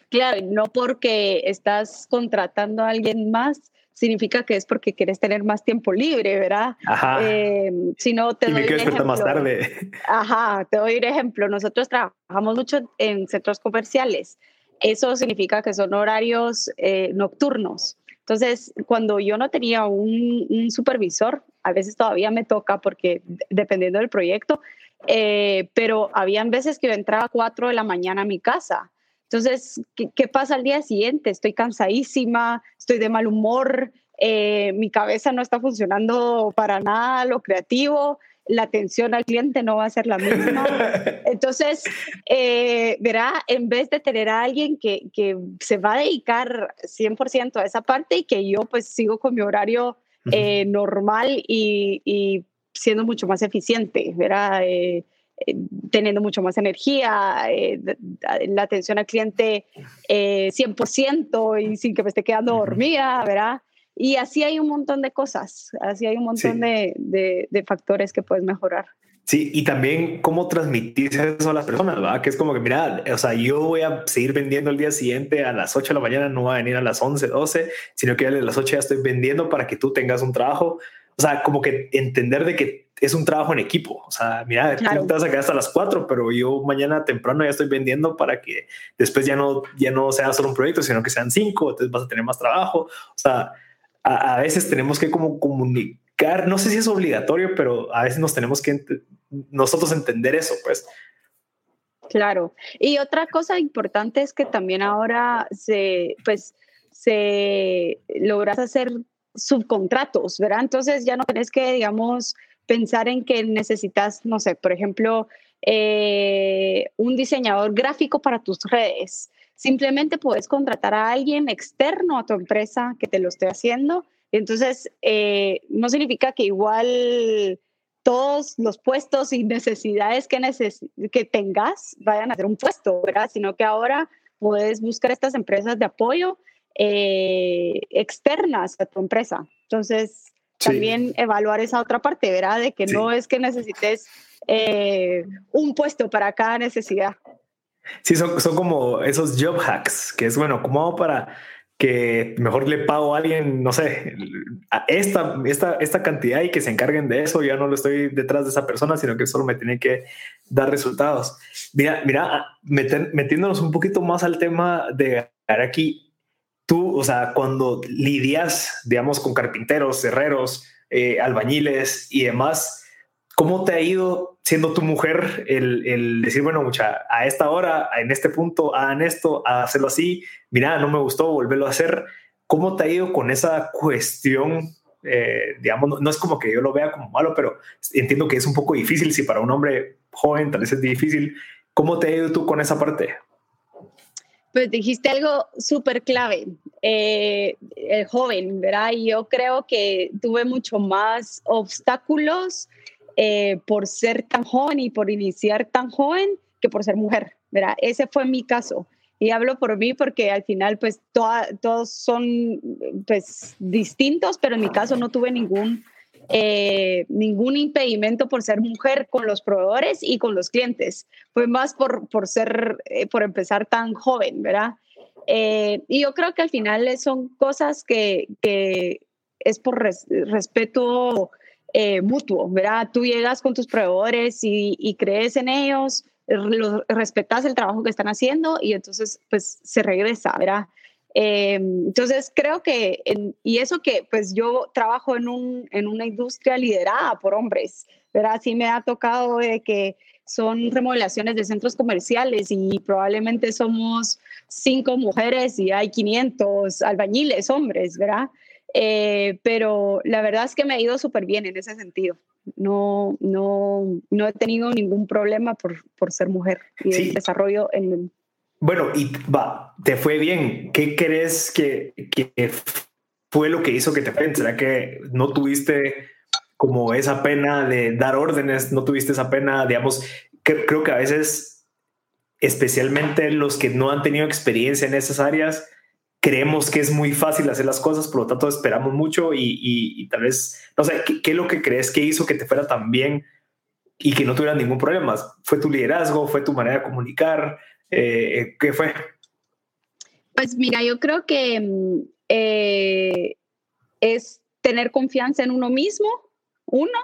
Claro, no porque estás contratando a alguien más, significa que es porque quieres tener más tiempo libre, ¿verdad? Ajá. Eh, si no, te y doy me quiero ejemplo. más tarde. Ajá, te doy un ejemplo. Nosotros trabajamos mucho en centros comerciales. Eso significa que son horarios eh, nocturnos. Entonces, cuando yo no tenía un, supervisor, a veces todavía me toca porque dependiendo del proyecto, eh, pero habían veces que yo entraba a 4 de la mañana a mi casa entonces, ¿qué, pasa al día siguiente? Estoy cansadísima, estoy de mal humor, eh, mi cabeza no está funcionando para nada lo creativo, la atención al cliente no va a ser la misma. Entonces, eh, verá, en vez de tener a alguien que, que, se va a dedicar 100% a esa parte y que yo pues sigo con mi horario eh, normal y, y, siendo mucho más eficiente, ¿verdad? Eh, teniendo mucho más energía, eh, la atención al cliente 100% eh, y sin que me esté quedando dormida, ¿verdad? Y así hay un montón de cosas, así hay un montón de, de, factores que puedes mejorar. Sí, y también cómo transmitir eso a las personas, ¿verdad? Que es como que, mira, o sea, yo voy a seguir vendiendo el día siguiente a las 8 de la mañana, no va a venir a las 11, 12, sino que a las 8 ya estoy vendiendo para que tú tengas un trabajo. O sea, como que entender de que es un trabajo en equipo. O sea, mira, tú te vas a quedar hasta las cuatro, pero yo mañana temprano ya estoy vendiendo para que después ya no, ya no sea solo un proyecto, sino que sean cinco, entonces vas a tener más trabajo. O sea, a, veces tenemos que como comunicar, no sé si es obligatorio, pero a veces nos tenemos que nosotros entender eso, pues. Claro. Y otra cosa importante es que también ahora se, pues, se logras hacer subcontratos, ¿verdad? Entonces ya no tenés que, digamos, pensar en que necesitas, no sé, por ejemplo, eh, un diseñador gráfico para tus redes. Simplemente puedes contratar a alguien externo a tu empresa que te lo esté haciendo. Entonces, eh, no significa que igual todos los puestos y necesidades que, que tengas vayan a ser un puesto, ¿verdad? Sino que ahora puedes buscar estas empresas de apoyo eh, externas a tu empresa. Entonces, también evaluar esa otra parte, ¿verdad? De que no es que necesites eh, un puesto para cada necesidad. Sí, son, son como esos job hacks, que es bueno, como para que mejor le pago a alguien, no sé, a esta, esta, esta cantidad y que se encarguen de eso. Ya no lo estoy detrás de esa persona, sino que solo me tiene que dar resultados. Mira, mira, metiéndonos un poquito más al tema de aquí, tú, o sea, cuando lidias, digamos, con carpinteros, herreros, eh, albañiles y demás, ¿cómo te ha ido siendo tu mujer el, el, decir, bueno, mucha, a esta hora, en este punto, hagan esto, a hacerlo así, mira, no me gustó, volverlo a hacer? ¿Cómo te ha ido con esa cuestión? Eh, digamos, no, es como que yo lo vea como malo, pero entiendo que es un poco difícil si para un hombre joven tal vez es difícil. ¿Cómo te ha ido tú con esa parte? Pues dijiste algo súper clave, eh, el joven, ¿verdad? Y yo creo que tuve mucho más obstáculos eh, por ser tan joven y por iniciar tan joven que por ser mujer, ¿verdad? Ese fue mi caso. Y hablo por mí porque al final, pues, todos son, pues, distintos, pero en mi caso no tuve ningún eh, ningún impedimento por ser mujer con los proveedores y con los clientes. Fue más por, por ser, eh, por empezar tan joven, ¿verdad? Eh, y yo creo que al final son cosas que, que es por respeto mutuo, ¿verdad? Tú llegas con tus proveedores y, y crees en ellos, respetas el trabajo que están haciendo y entonces pues se regresa, ¿verdad? Eh, entonces creo que, y eso que pues yo trabajo en, un, en una industria liderada por hombres, ¿verdad? Sí me ha tocado de que son remodelaciones de centros comerciales y probablemente somos cinco mujeres y hay 500 albañiles hombres, ¿verdad? Eh, pero la verdad es que me ha ido súper bien en ese sentido. No, no, no he tenido ningún problema por, por ser mujer y el desarrollo en, bueno, y va, te fue bien. ¿Qué crees que, fue lo que hizo que te fue? ¿Será que no tuviste como esa pena de dar órdenes? ¿No tuviste esa pena? Digamos, creo que a veces, especialmente los que no han tenido experiencia en esas áreas, creemos que es muy fácil hacer las cosas, por lo tanto esperamos mucho y, tal vez, no sé, ¿qué, ¿qué, es lo que crees que hizo que te fuera tan bien y que no tuviera ningún problema? ¿Fue tu liderazgo? ¿Fue tu manera de comunicar? Eh, ¿Qué fue? Pues mira, yo creo que mm, eh, es tener confianza en uno mismo, uno,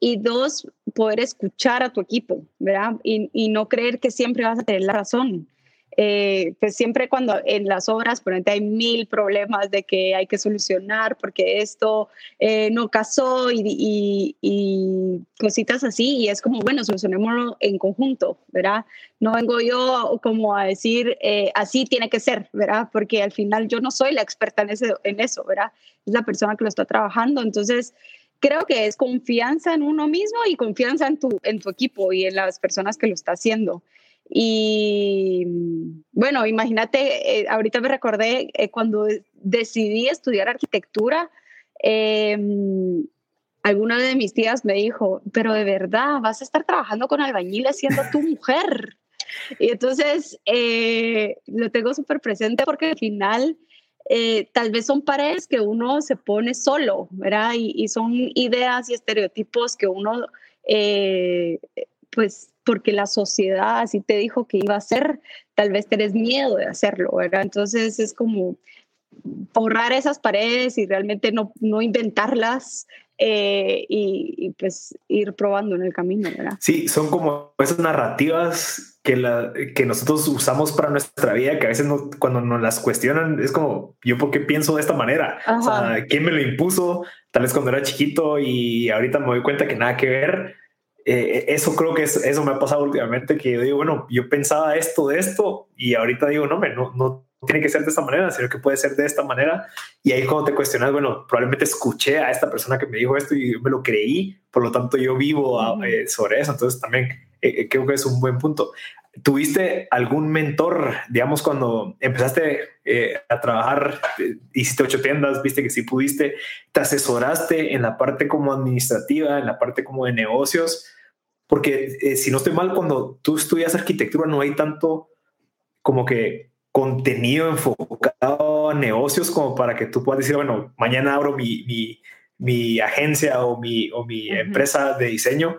y dos, poder escuchar a tu equipo, ¿verdad? Y no creer que siempre vas a tener la razón. Eh, pues siempre cuando en las obras, ejemplo, hay mil problemas de que hay que solucionar porque esto eh, no casó y, y, cositas así, y es como, bueno, solucionémoslo en conjunto, ¿verdad? No vengo yo como a decir, eh, así tiene que ser, ¿verdad? Porque al final yo no soy la experta en, ese, en eso, ¿verdad? Es la persona que lo está trabajando, entonces creo que es confianza en uno mismo y confianza en tu, en tu equipo y en las personas que lo está haciendo. Y bueno, imagínate, eh, ahorita me recordé eh, cuando decidí estudiar arquitectura, eh, alguna de mis tías me dijo, pero de verdad, vas a estar trabajando con albañiles siendo tu mujer. y entonces lo tengo súper presente porque al final tal vez son paredes que uno se pone solo, ¿verdad? Y, y son ideas y estereotipos que uno, pues, porque la sociedad así te dijo que iba a ser, tal vez tenés miedo de hacerlo, ¿verdad? Entonces es como borrar esas paredes y realmente no, no inventarlas eh, y, pues ir probando en el camino, ¿verdad? Sí, son como esas narrativas que, la, que nosotros usamos para nuestra vida, que a veces cuando nos las cuestionan es como, ¿yo por qué pienso de esta manera? O sea, ¿quién me lo impuso? Tal vez cuando era chiquito y ahorita me doy cuenta que nada que ver eh, eso creo que eso me ha pasado últimamente, que yo digo, bueno, yo pensaba esto de esto y ahorita digo, no, me, no, no tiene que ser de esta manera, sino que puede ser de esta manera. Y ahí cuando te cuestionas, bueno, probablemente escuché a esta persona que me dijo esto y yo me lo creí, por lo tanto yo vivo eh, sobre eso. Entonces también eh, creo que es un buen punto. ¿Tuviste algún mentor, digamos, cuando empezaste a trabajar, hiciste ocho tiendas, viste que sí pudiste, te asesoraste en la parte como administrativa, en la parte como de negocios? Porque eh, si no estoy mal, cuando tú estudias arquitectura no hay tanto como que contenido enfocado a negocios como para que tú puedas decir, bueno, mañana abro mi, mi, mi agencia o mi, o mi empresa de diseño.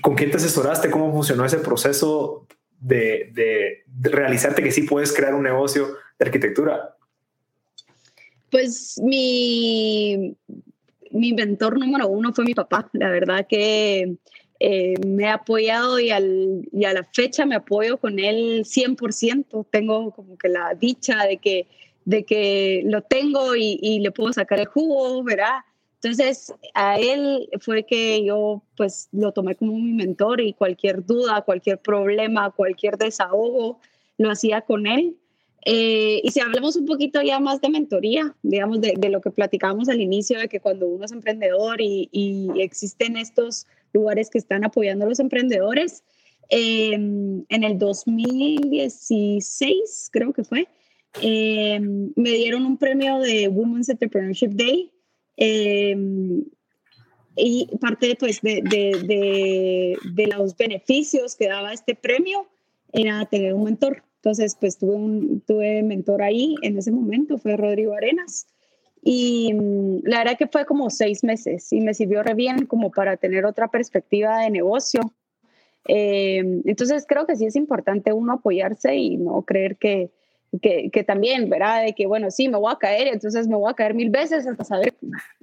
¿Con quién te asesoraste? ¿Cómo funcionó ese proceso de, de, realizarte que sí puedes crear un negocio de arquitectura? Pues mi, mi mentor número uno fue mi papá. La verdad que eh, me ha apoyado y, al, y, a la fecha me apoyo con él 100%. Tengo como que la dicha de que, de que lo tengo y, y le puedo sacar el jugo, ¿verdad? Entonces, a él fue que yo pues lo tomé como mi mentor y cualquier duda, cualquier problema, cualquier desahogo, lo hacía con él. Eh, y si hablamos un poquito ya más de mentoría, digamos, de, lo que platicábamos al inicio, de que cuando uno es emprendedor y, existen estos lugares que están apoyando a los emprendedores, em, en el 2016, creo que fue, em, me dieron un premio de Women's Entrepreneurship Day. Em, y parte pues, de, de, de los beneficios que daba este premio era tener un mentor. Entonces, pues tuve un tuve mentor ahí en ese momento, fue Rodrigo Arenas. Y mm, la verdad que fue como seis meses y me sirvió re bien como para tener otra perspectiva de negocio. Eh, entonces creo que sí es importante uno apoyarse y no creer que, que, que, también, ¿verdad? De que, bueno, sí, me voy a caer, entonces me voy a caer mil veces hasta saber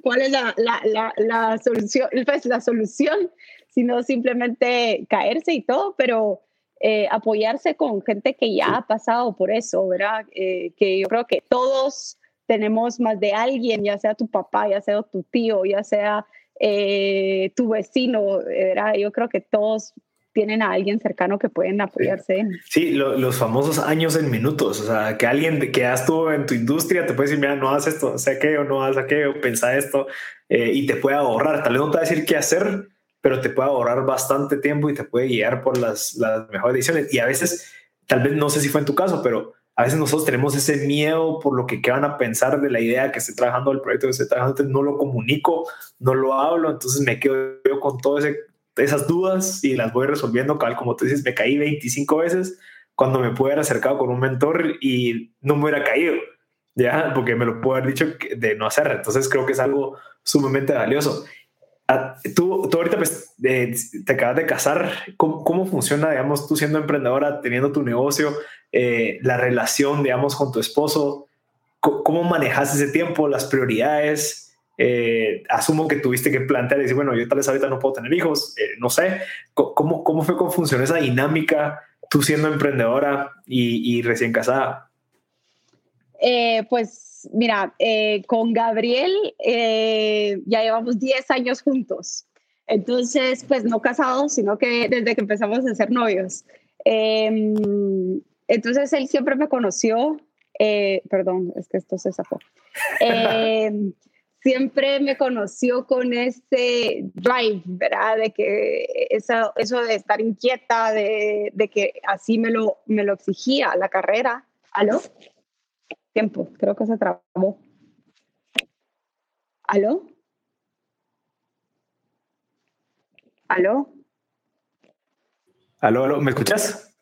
cuál es la, la, la, la solución, pues, la solución, sino simplemente caerse y todo, pero eh, apoyarse con gente que ya ha pasado por eso, ¿verdad? Eh, que yo creo que todos tenemos más de alguien, ya sea tu papá, ya sea tu tío, ya sea eh, tu vecino, ¿verdad? Yo creo que todos tienen a alguien cercano que pueden apoyarse. Sí, los famosos años en minutos, o sea, que alguien que ya estuvo en tu industria te puede decir, mira, no haces esto, sé qué o no haces aquello, pensa esto, y te puede ahorrar. Tal vez no te va a decir qué hacer, pero te puede ahorrar bastante tiempo y te puede guiar por las, las mejores decisiones. Y a veces, tal vez no sé si fue en tu caso, pero a veces nosotros tenemos ese miedo por lo que qué van a pensar de la idea que estoy trabajando, el proyecto que estoy trabajando, entonces no lo comunico, no lo hablo, entonces me quedo yo con todas esas dudas y las voy resolviendo, como tú dices, me caí 25 veces cuando me pude haber acercado con un mentor y no me hubiera caído, ya, porque me lo puedo haber dicho de no hacer. Entonces creo que es algo sumamente valioso. Ah, tú, tú ahorita pues, te acabas de casar. ¿Cómo, ¿Cómo, funciona, digamos, tú siendo emprendedora, teniendo tu negocio, eh, la relación, digamos, con tu esposo? ¿Cómo, manejas ese tiempo, las prioridades? Eh, asumo que tuviste que plantear y decir, bueno, yo tal vez ahorita no puedo tener hijos, eh, no sé. ¿Cómo, ¿Cómo fue cómo funcionó esa dinámica tú siendo emprendedora y, y recién casada? pues mira, eh, con Gabriel eh, ya llevamos 10 años juntos. Entonces, pues no casados, sino que desde que empezamos a ser novios. Em, entonces, él siempre me conoció, eh, perdón, es que esto se sacó. Em, siempre me conoció con ese drive, ¿verdad? De que eso, eso de estar inquieta, de, de que así me lo, me lo exigía la carrera. ¿Aló? Tiempo. Creo que se trabó. ¿Aló? ¿Aló? ¿Aló, aló? ¿Me escuchas?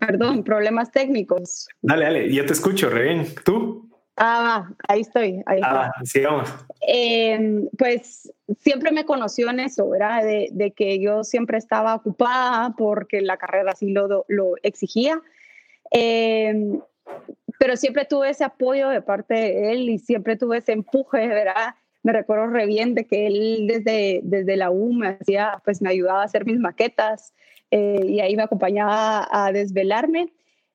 Perdón, problemas técnicos. Dale, dale, yo te escucho, re bien. ¿Tú? Ah, ahí estoy. Ahí ah, sigamos. Em, pues siempre me conoció en eso, ¿verdad? De, de, que yo siempre estaba ocupada porque la carrera así lo, lo exigía Em, pero siempre tuve ese apoyo de parte de él y siempre tuve ese empuje, ¿verdad? Me recuerdo re bien de que él desde, desde la U me hacía, pues me ayudaba a hacer mis maquetas eh, y ahí me acompañaba a desvelarme.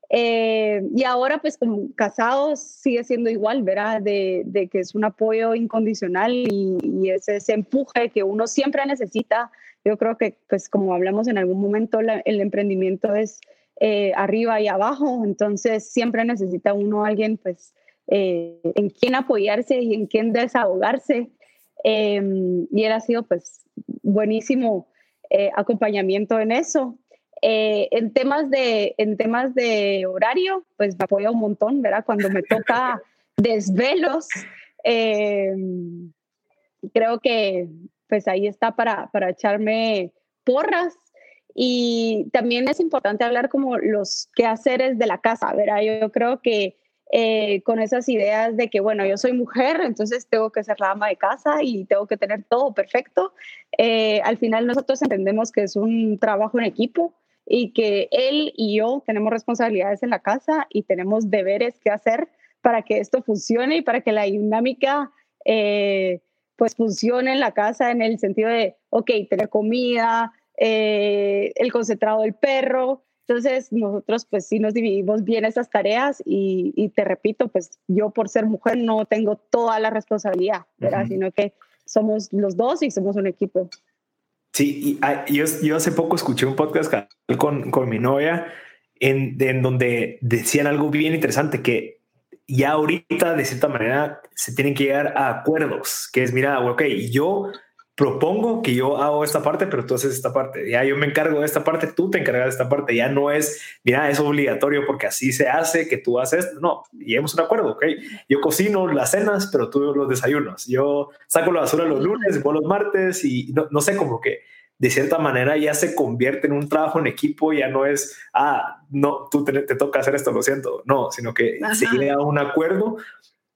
Eh, y ahora, pues como casados, sigue siendo igual, ¿verdad? De, de que es un apoyo incondicional y, y es ese empuje que uno siempre necesita. Yo creo que, pues como hablamos en algún momento, el emprendimiento es eh, arriba y abajo, entonces siempre necesita uno alguien pues eh, en quien apoyarse y en quien desahogarse. Em, y él ha sido pues buenísimo eh, acompañamiento en eso. en, temas de, en temas de horario, pues me apoya un montón, ¿verdad? Cuando me toca desvelos, em, creo que pues ahí está para, para echarme porras y también es importante hablar como los quehaceres de la casa, ¿verdad? Yo, creo que eh, con esas ideas de que, bueno, yo soy mujer, entonces tengo que ser la ama de casa y tengo que tener todo perfecto. Eh, al final nosotros entendemos que es un trabajo en equipo y que él y yo tenemos responsabilidades en la casa y tenemos deberes que hacer para que esto funcione y para que la dinámica eh, pues funcione en la casa en el sentido de, ok, tener comida, eh, el concentrado del perro. Entonces nosotros pues sí nos dividimos bien esas tareas y, te repito, pues yo por ser mujer no tengo toda la responsabilidad, ¿verdad? Sino que somos los dos y somos un equipo. Sí, y, yo, yo, hace poco escuché un podcast con, con mi novia en, en, donde decían algo bien interesante, que ya ahorita de cierta manera se tienen que llegar a acuerdos, que es, mira, ok, yo propongo que yo hago esta parte, pero tú haces esta parte. Ya yo me encargo de esta parte, tú te encargas de esta parte. Ya no es, mira, es obligatorio porque así se hace, que tú haces. No, lleguemos un acuerdo, ¿ok? Yo cocino las cenas, pero tú los desayunos. Yo saco la basura los lunes, vos los martes y no, no sé, como que de cierta manera ya se convierte en un trabajo en equipo, ya no es, ah, no, tú te, toca hacer esto, lo siento, no, sino que se llega a un acuerdo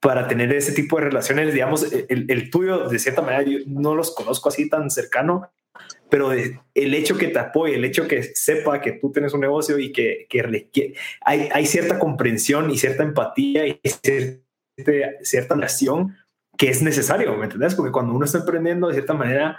para tener ese tipo de relaciones, digamos, el, tuyo, de cierta manera, yo no los conozco así tan cercano, pero el hecho que te apoye, el hecho que sepa que tú tienes un negocio y que, que, hay, hay, cierta comprensión y cierta empatía y cierta, cierta que es necesario, ¿me entiendes? Porque cuando uno está emprendiendo, de cierta manera,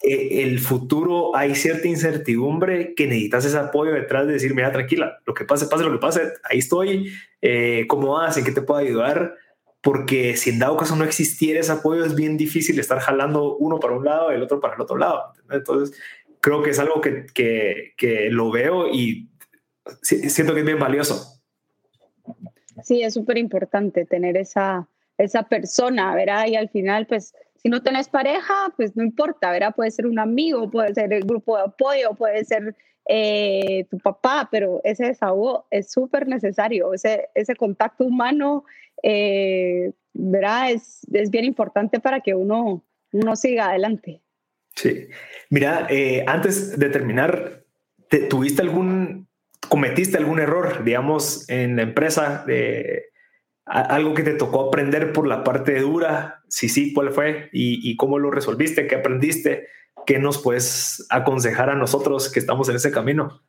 eh, el futuro hay cierta incertidumbre que necesitas ese apoyo detrás de decir, mira, tranquila, lo que pase, pase lo que pase, ahí estoy, eh, ¿cómo vas? ¿En qué te puedo ayudar? Porque si en dado caso no existiera ese apoyo, es bien difícil estar jalando uno para un lado y el otro para el otro lado. Entonces, creo que es algo que, que, que lo veo y siento que es bien valioso. Sí, es súper importante tener esa, esa persona, ¿verdad? Y al final, pues, si no tenés pareja, pues no importa, ¿verdad? Puede ser un amigo, puede ser el grupo de apoyo, puede ser eh, tu papá, pero ese desahogo es súper necesario, ese, ese contacto humano, eh, ¿verdad? Es, es, bien importante para que uno, uno siga adelante. Sí. Mira, eh, antes de terminar, ¿tuviste algún, cometiste algún error, digamos, en la empresa de algo que te tocó aprender por la parte dura, si sí, cuál fue y, cómo lo resolviste, qué aprendiste, qué nos puedes aconsejar a nosotros que estamos en ese camino.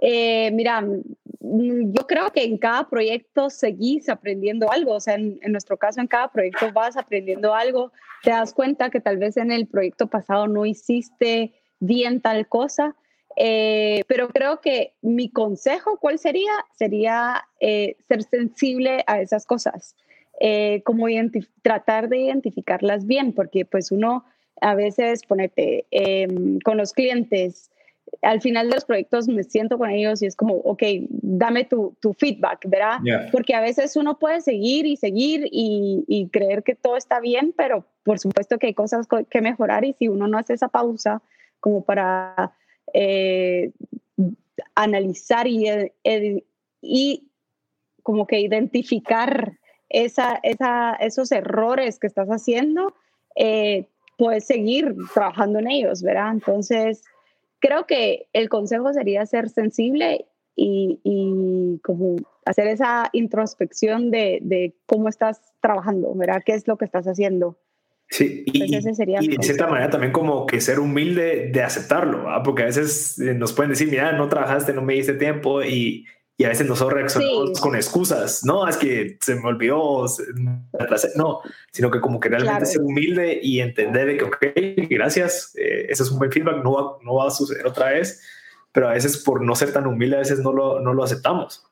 Eh, mira, mm, yo creo que en cada proyecto seguís aprendiendo algo, o sea, en, nuestro caso, en cada proyecto vas aprendiendo algo, te das cuenta que tal vez en el proyecto pasado no hiciste bien tal cosa, eh, pero creo que mi consejo, ¿cuál sería? Sería eh, ser sensible a esas cosas, como tratar de identificarlas bien, porque pues uno a veces ponete em, con los clientes, al final de los proyectos me siento con ellos y es como, ok, dame tu, tu feedback, ¿verdad? Porque a veces uno puede seguir y seguir y, y, creer que todo está bien, pero por supuesto que hay cosas que mejorar y si uno no hace esa pausa como para eh, analizar y, y, como que identificar esa, esa, esos errores que estás haciendo, eh, puedes seguir trabajando en ellos, ¿verdad? Entonces, creo que el consejo sería ser sensible y, y como hacer esa introspección de, de, cómo estás trabajando, ¿verdad? ¿Qué es lo que estás haciendo? Sí, y, de cierta manera también como que ser humilde de aceptarlo, porque a veces eh, nos pueden decir, mira, no trabajaste, no me diste tiempo y, y a veces nosotros reaccionamos con excusas, no, es que se me olvidó, no, sino que como que realmente ser humilde y entender que, ok, gracias, eh, ese es un buen feedback, no va, no va a suceder otra vez, pero a veces por no ser tan humilde, a veces no lo, no lo aceptamos.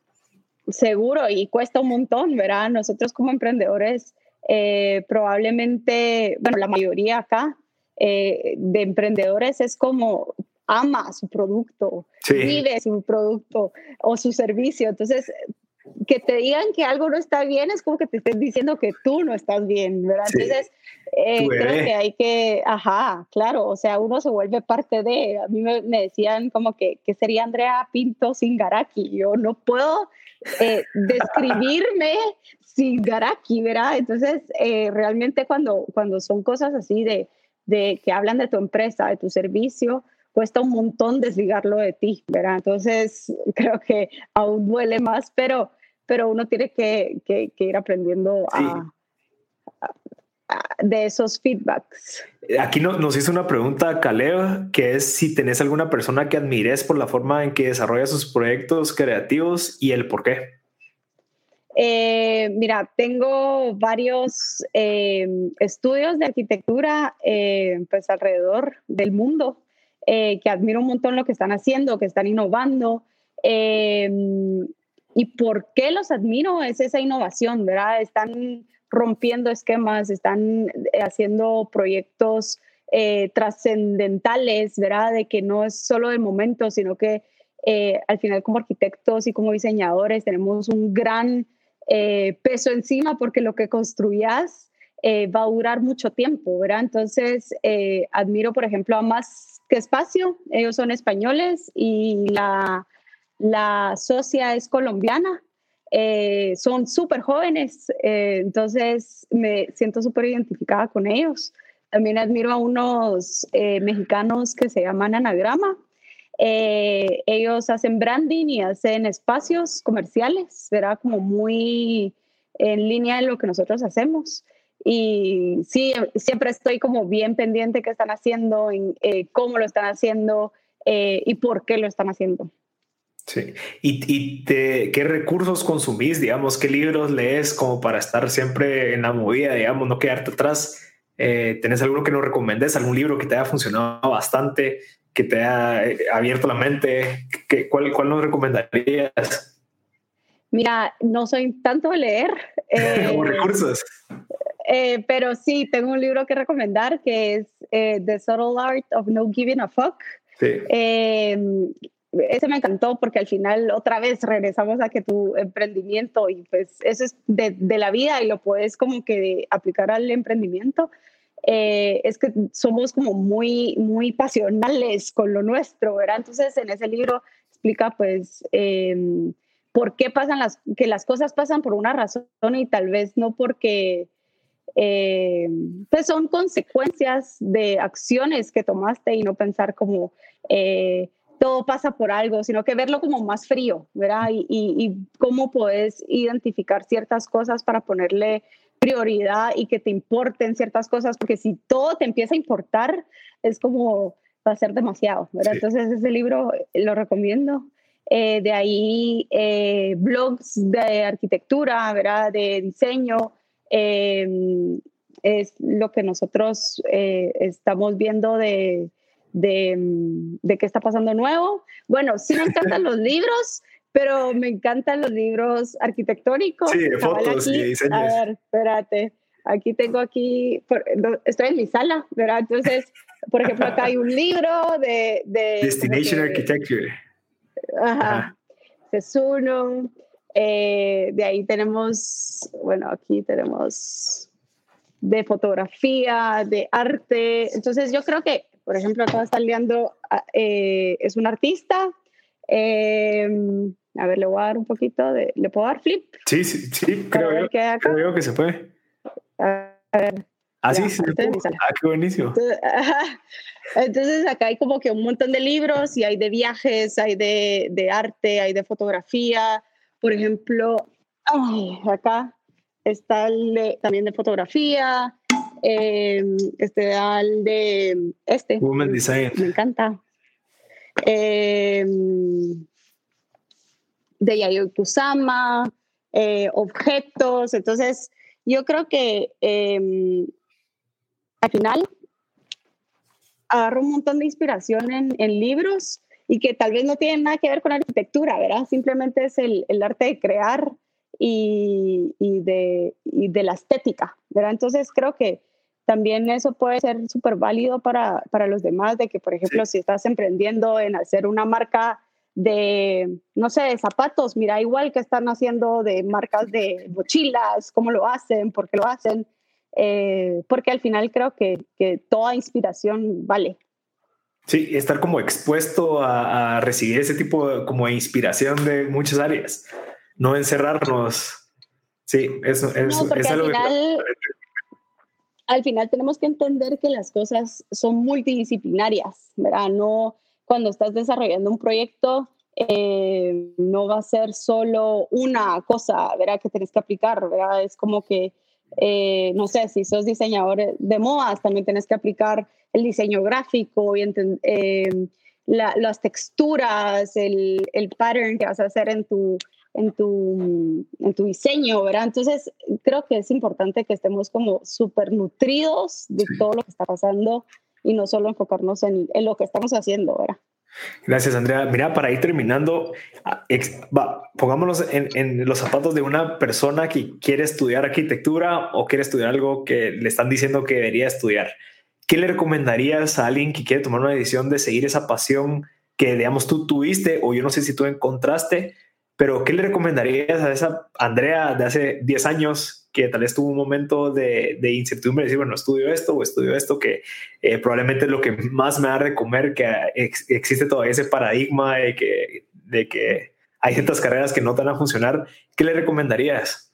Seguro, y cuesta un montón, ¿verdad? Nosotros como emprendedores eh, probablemente, bueno, la mayoría acá eh, de emprendedores es como ama su producto, vive su producto o su servicio. Entonces, que te digan que algo no está bien es como que te estén diciendo que tú no estás bien, ¿verdad? Entonces, eh, creo que hay que, ajá, claro, o sea, uno se vuelve parte de, a mí me, decían como que, que sería Andrea Pinto sin Garaki, yo no puedo describirme sin Garaki, ¿verdad? Entonces, eh, realmente cuando, cuando son cosas así de, de que hablan de tu empresa, de tu servicio, cuesta un montón desligarlo de ti, ¿verdad? Entonces, creo que aún duele más, pero, pero uno tiene que, que, ir aprendiendo a, de esos feedbacks. Aquí nos, nos hizo una pregunta Caleb, que es si tenés alguna persona que admires por la forma en que desarrolla sus proyectos creativos y el por qué. Eh, mira, tengo varios eh, estudios de arquitectura eh, pues alrededor del mundo que admiro un montón lo que están haciendo, que están innovando. ¿Y por qué los admiro? Es esa innovación, ¿verdad? Están rompiendo esquemas, están haciendo proyectos trascendentales, ¿verdad? De que no es solo de momento, sino que al final como arquitectos y como diseñadores tenemos un gran eh, peso encima porque lo que construyas eh, va a durar mucho tiempo, ¿verdad? Entonces, eh, admiro, por ejemplo, a Más Espacio, ellos son españoles y la, la socia es colombiana. son súper jóvenes, entonces me siento súper identificada con ellos. También admiro a unos mexicanos que se llaman Anagrama, eh, ellos hacen branding y hacen espacios comerciales, será como muy en línea de lo que nosotros hacemos. Y sí, siempre estoy como bien pendiente qué están haciendo, en, eh, cómo lo están haciendo eh, y por qué lo están haciendo. Sí. ¿Y, qué recursos consumís, digamos, qué libros lees como para estar siempre en la movida, digamos, no quedarte atrás? ¿Tenés alguno que nos recomendes, algún libro que te haya funcionado bastante? que te ha eh, abierto la mente? ¿Qué, cuál, ¿Cuál nos recomendarías? Mira, no soy tanto de leer. Eh, recursos. Eh, pero sí, tengo un libro que recomendar que es eh, The Subtle Art of No Giving a Fuck. Sí. ese me encantó porque al final otra vez regresamos a que tu emprendimiento y pues eso es de, de la vida y lo puedes como que aplicar al emprendimiento. Eh, es que somos como muy, muy pasionales con lo nuestro, ¿verdad? Entonces en ese libro explica pues em, por qué pasan las, que las cosas pasan por una razón y tal vez no porque eh, pues son consecuencias de acciones que tomaste y no pensar como eh, todo pasa por algo, sino que verlo como más frío, ¿verdad? Y, y, y cómo puedes identificar ciertas cosas para ponerle prioridad y que te importen ciertas cosas, porque si todo te empieza a importar, es como va a ser demasiado, ¿verdad? Entonces ese libro lo recomiendo. Eh, de ahí eh, blogs de arquitectura, ¿verdad? De diseño. Em, es lo que nosotros eh, estamos viendo de, de, de, qué está pasando nuevo. Bueno, sí me encantan los libros, pero me encantan los libros arquitectónicos. Sí, de fotos y diseños. A ver, espérate. Aquí tengo aquí, estoy en mi sala, ¿verdad? Entonces, por ejemplo, acá hay un libro de... de Destination Architecture. Ajá. Es uno. Eh, de ahí tenemos, bueno, aquí tenemos de fotografía, de arte. Entonces, yo creo que, por ejemplo, acá está Leandro, ah, eh, es un artista. Eh, a ver, le voy a dar un poquito de... ¿Le puedo dar flip? Sí, sí, sí, creo, que, creo que se puede. A ver. Ah, sí, sí. Ah, qué buenísimo. Entonces, acá hay como que un montón de libros y hay de viajes, hay de, de arte, hay de fotografía. Por ejemplo, acá está el también de fotografía. Eh, este el de este. Woman Design. Me encanta. Eh, de Yayoi Kusama, eh, objetos. Entonces, yo creo que em, al final agarro un montón de inspiración en, libros y que tal vez no tienen nada que ver con arquitectura, ¿verdad? Simplemente es el, arte de crear y, de, de, la estética, ¿verdad? Entonces creo que también eso puede ser súper válido para, para, los demás, de que, por ejemplo, si estás emprendiendo en hacer una marca de, no sé, de zapatos, mira igual que están haciendo de marcas de mochilas, cómo lo hacen, por qué lo hacen, eh, porque al final creo que, que, toda inspiración vale. Sí, estar como expuesto a, recibir ese tipo de, como de inspiración de muchas áreas, no encerrarnos. Sí, eso, es algo al final, al final tenemos que entender que las cosas son multidisciplinarias, ¿verdad? No, cuando estás desarrollando un proyecto, eh, no va a ser solo una cosa, ¿verdad? Que tienes que aplicar, ¿verdad? Es como que, eh, no sé, si sos diseñador de modas, también tienes que aplicar el diseño gráfico y eh, las texturas, el, el, pattern que vas a hacer en tu en tu, en tu diseño, ¿verdad? Entonces, creo que es importante que estemos como súper nutridos de todo lo que está pasando y no solo enfocarnos en, en, lo que estamos haciendo, ¿verdad? Gracias, Andrea. Mira, para ir terminando, va, pongámonos en, en, los zapatos de una persona que quiere estudiar arquitectura o quiere estudiar algo que le están diciendo que debería estudiar. ¿Qué le recomendarías a alguien que quiere tomar una decisión de seguir esa pasión que, digamos, tú tuviste o yo no sé si tú encontraste, pero ¿qué le recomendarías a esa Andrea de hace 10 años que tal vez tuvo un momento de, de incertidumbre, decir, bueno, estudio esto o estudio esto, que eh, probablemente es lo que más me da de comer, que existe todavía ese paradigma de que, hay ciertas carreras que no te a funcionar? ¿Qué le recomendarías?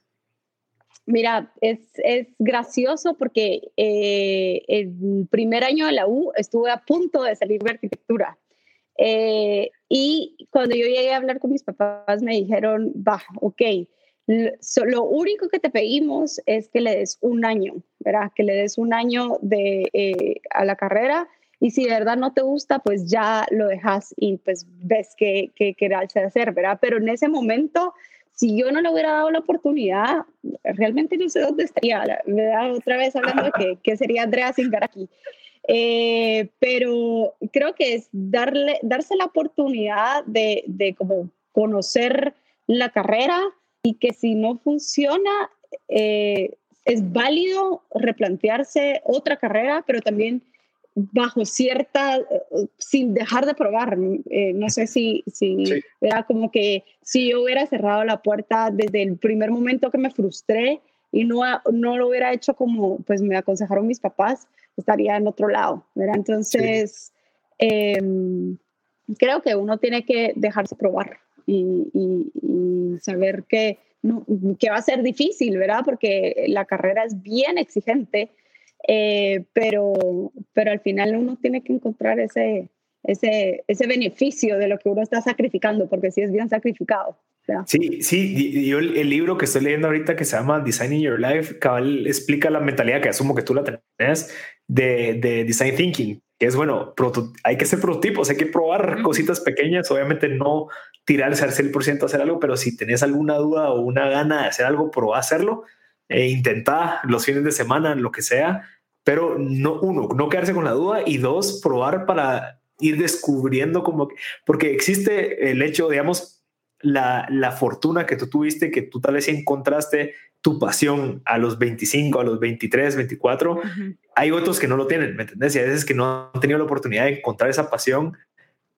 Mira, es, es gracioso porque eh, el primer año de la U estuve a punto de salir de arquitectura. Eh, y cuando yo llegué a hablar con mis papás, me dijeron, va, ok, lo único que te pedimos es que le des un año, ¿verdad? Que le des un año de, eh, a la carrera y si de verdad no te gusta, pues ya lo dejas y pues ves qué, qué, qué hacer, ¿verdad? Pero en ese momento si yo no le hubiera dado la oportunidad, realmente no sé dónde estaría, ¿verdad? Otra vez hablando de que, que sería Andrea sin aquí. Eh, pero creo que es darle, darse la oportunidad de, de como conocer la carrera y que si no funciona, eh, es válido replantearse otra carrera, pero también bajo cierta, sin dejar de probar. Eh, no sé si, si era como que si yo hubiera cerrado la puerta desde el primer momento que me frustré y no, no lo hubiera hecho como pues me aconsejaron mis papás, estaría en otro lado. ¿verdad? Entonces, em, creo que uno tiene que dejarse probar y, y saber que, no, que va a ser difícil, ¿verdad? Porque la carrera es bien exigente eh, pero, pero al final uno tiene que encontrar ese, ese, ese beneficio de lo que uno está sacrificando, porque sí es bien sacrificado. Sí, sí, yo el, libro que estoy leyendo ahorita que se llama Designing Your Life, cabal explica la mentalidad que asumo que tú la tenés de, de Design Thinking, que es bueno, hay que ser prototipos, hay que probar cositas pequeñas, obviamente no tirarse al 100% a hacer algo, pero si tenés alguna duda o una gana de hacer algo, probá hacerlo e intentar los fines de semana, lo que sea, pero no, uno, no quedarse con la duda y dos, probar para ir descubriendo como, porque existe el hecho, digamos, la, la fortuna que tú tuviste, que tú tal vez encontraste tu pasión a los 25, a los 23, 24. Hay otros que no lo tienen, ¿me entendés? Y a veces que no han tenido la oportunidad de encontrar esa pasión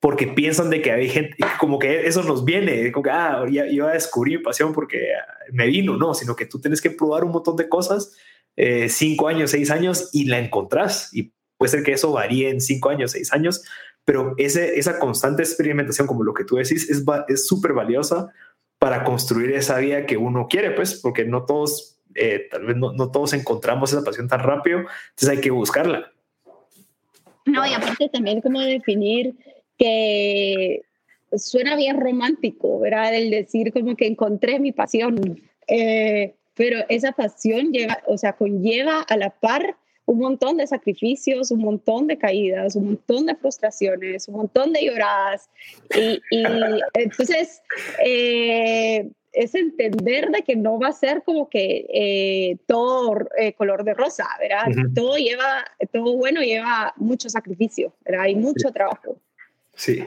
porque piensan de que hay gente, como que eso nos viene, como que, ah, ya, yo descubrí mi pasión porque me vino, no, sino que tú tienes que probar un montón de cosas, eh, cinco años, seis años, y la encontrás. Y puede ser que eso varíe en cinco años, seis años, pero ese, esa constante experimentación, como lo que tú decís, es súper valiosa para construir esa vida que uno quiere, pues, porque no todos, eh, tal vez no, no todos encontramos esa pasión tan rápido, entonces hay que buscarla. No, y aparte también como definir que suena bien romántico, ¿verdad? El decir como que encontré mi pasión, eh, pero esa pasión lleva, o sea, conlleva a la par un montón de sacrificios, un montón de caídas, un montón de frustraciones, un montón de lloradas. Y, entonces, eh, es entender de que no va a ser como que eh, todo color de rosa, ¿verdad? Todo lleva, todo bueno lleva mucho sacrificio, ¿verdad? Hay mucho trabajo. Sí.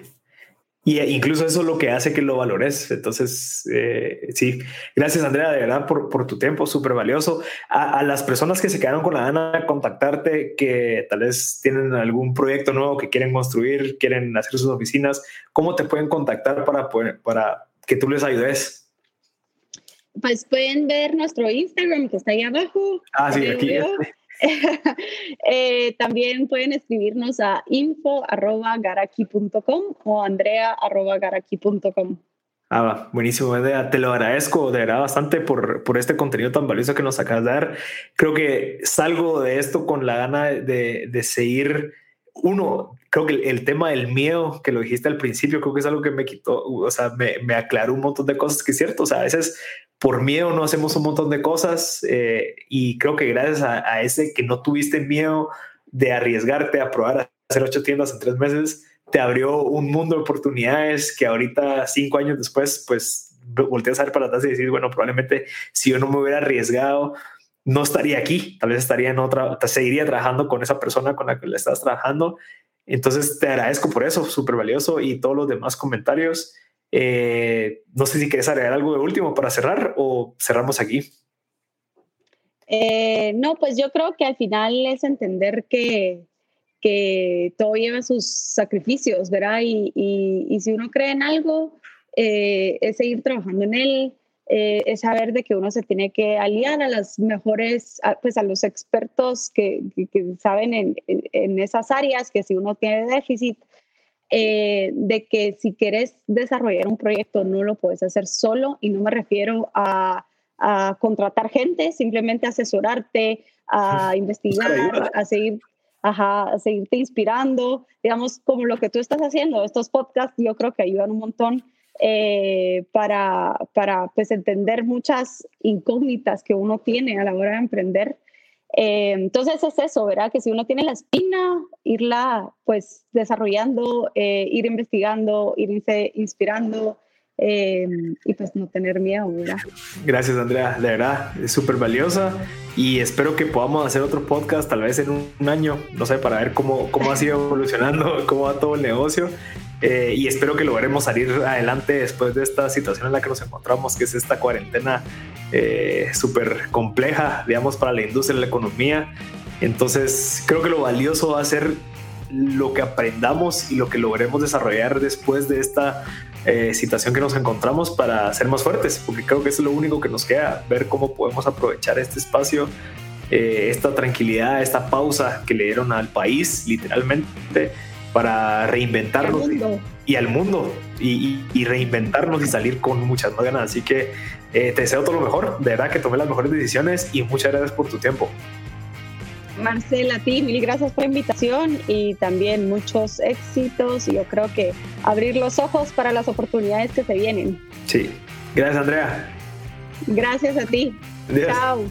Y incluso eso es lo que hace que lo valores. Entonces, eh, sí, gracias Andrea, de verdad, por, por tu tiempo, súper valioso. A, las personas que se quedaron con la gana contactarte, que tal vez tienen algún proyecto nuevo que quieren construir, quieren hacer sus oficinas, ¿cómo te pueden contactar para, para que tú les ayudes? Pues pueden ver nuestro Instagram que está ahí abajo. Ah, sí, aquí. Eh, también pueden escribirnos a info.garaki.com o andrea.garaki.com. Ah, buenísimo, idea. Te lo agradezco de verdad bastante por, por este contenido tan valioso que nos acabas de dar. Creo que salgo de esto con la gana de, de seguir. Uno, creo que el, tema del miedo que lo dijiste al principio, creo que es algo que me quitó, o sea, me, me aclaró un montón de cosas que es cierto. O sea, a veces por miedo no hacemos un montón de cosas eh, y creo que gracias a, ese que no tuviste miedo de arriesgarte a probar a hacer ocho tiendas en tres meses, te abrió un mundo de oportunidades que ahorita, cinco años después, pues volteas a ver para atrás y decir, bueno, probablemente si yo no me hubiera arriesgado, no estaría aquí, tal vez estaría en otra, seguiría trabajando con esa persona con la que le estás trabajando. Entonces te agradezco por eso, súper valioso y todos los demás comentarios. Eh, no sé si quieres agregar algo de último para cerrar o cerramos aquí. Eh, no, pues yo creo que al final es entender que, que todo lleva sus sacrificios, ¿verdad? Y, y, si uno cree en algo, eh, es seguir trabajando en él, es saber de que uno se tiene que aliar a las mejores, pues a los expertos que, que, saben en, en, esas áreas, que si uno tiene déficit, eh, de que si quieres desarrollar un proyecto no lo puedes hacer solo. Y no me refiero a, a contratar gente, simplemente asesorarte, a investigar, a seguir a seguirte inspirando, digamos, como lo que tú estás haciendo, estos podcasts yo creo que ayudan un montón eh, para, para pues, entender muchas incógnitas que uno tiene a la hora de emprender. Eh, entonces es eso, ¿verdad? Que si uno tiene la espina, irla pues desarrollando, eh, ir investigando, irse inspirando, Em, y pues no tener miedo, ¿verdad? Gracias, Andrea. De verdad, es súper valiosa y espero que podamos hacer otro podcast tal vez en un, año, no sé, para ver cómo, cómo ha sido evolucionando, cómo va todo el negocio. Eh, y espero que logremos salir adelante después de esta situación en la que nos encontramos, que es esta cuarentena eh, súper compleja, digamos, para la industria y la economía. Entonces, creo que lo valioso va a ser lo que aprendamos y lo que logremos desarrollar después de esta eh, situación que nos encontramos para ser más fuertes, porque creo que es lo único que nos queda, ver cómo podemos aprovechar este espacio, eh, esta tranquilidad, esta pausa que le dieron al país, literalmente, para reinventarnos y, al mundo y, reinventarnos y salir con muchas más ganas. Así que eh, te deseo todo lo mejor, de verdad que tomé las mejores decisiones y muchas gracias por tu tiempo. Marcela, a ti mil gracias por la invitación y también muchos éxitos y yo creo que abrir los ojos para las oportunidades que se vienen. Sí, gracias Andrea. Gracias a ti. Chao.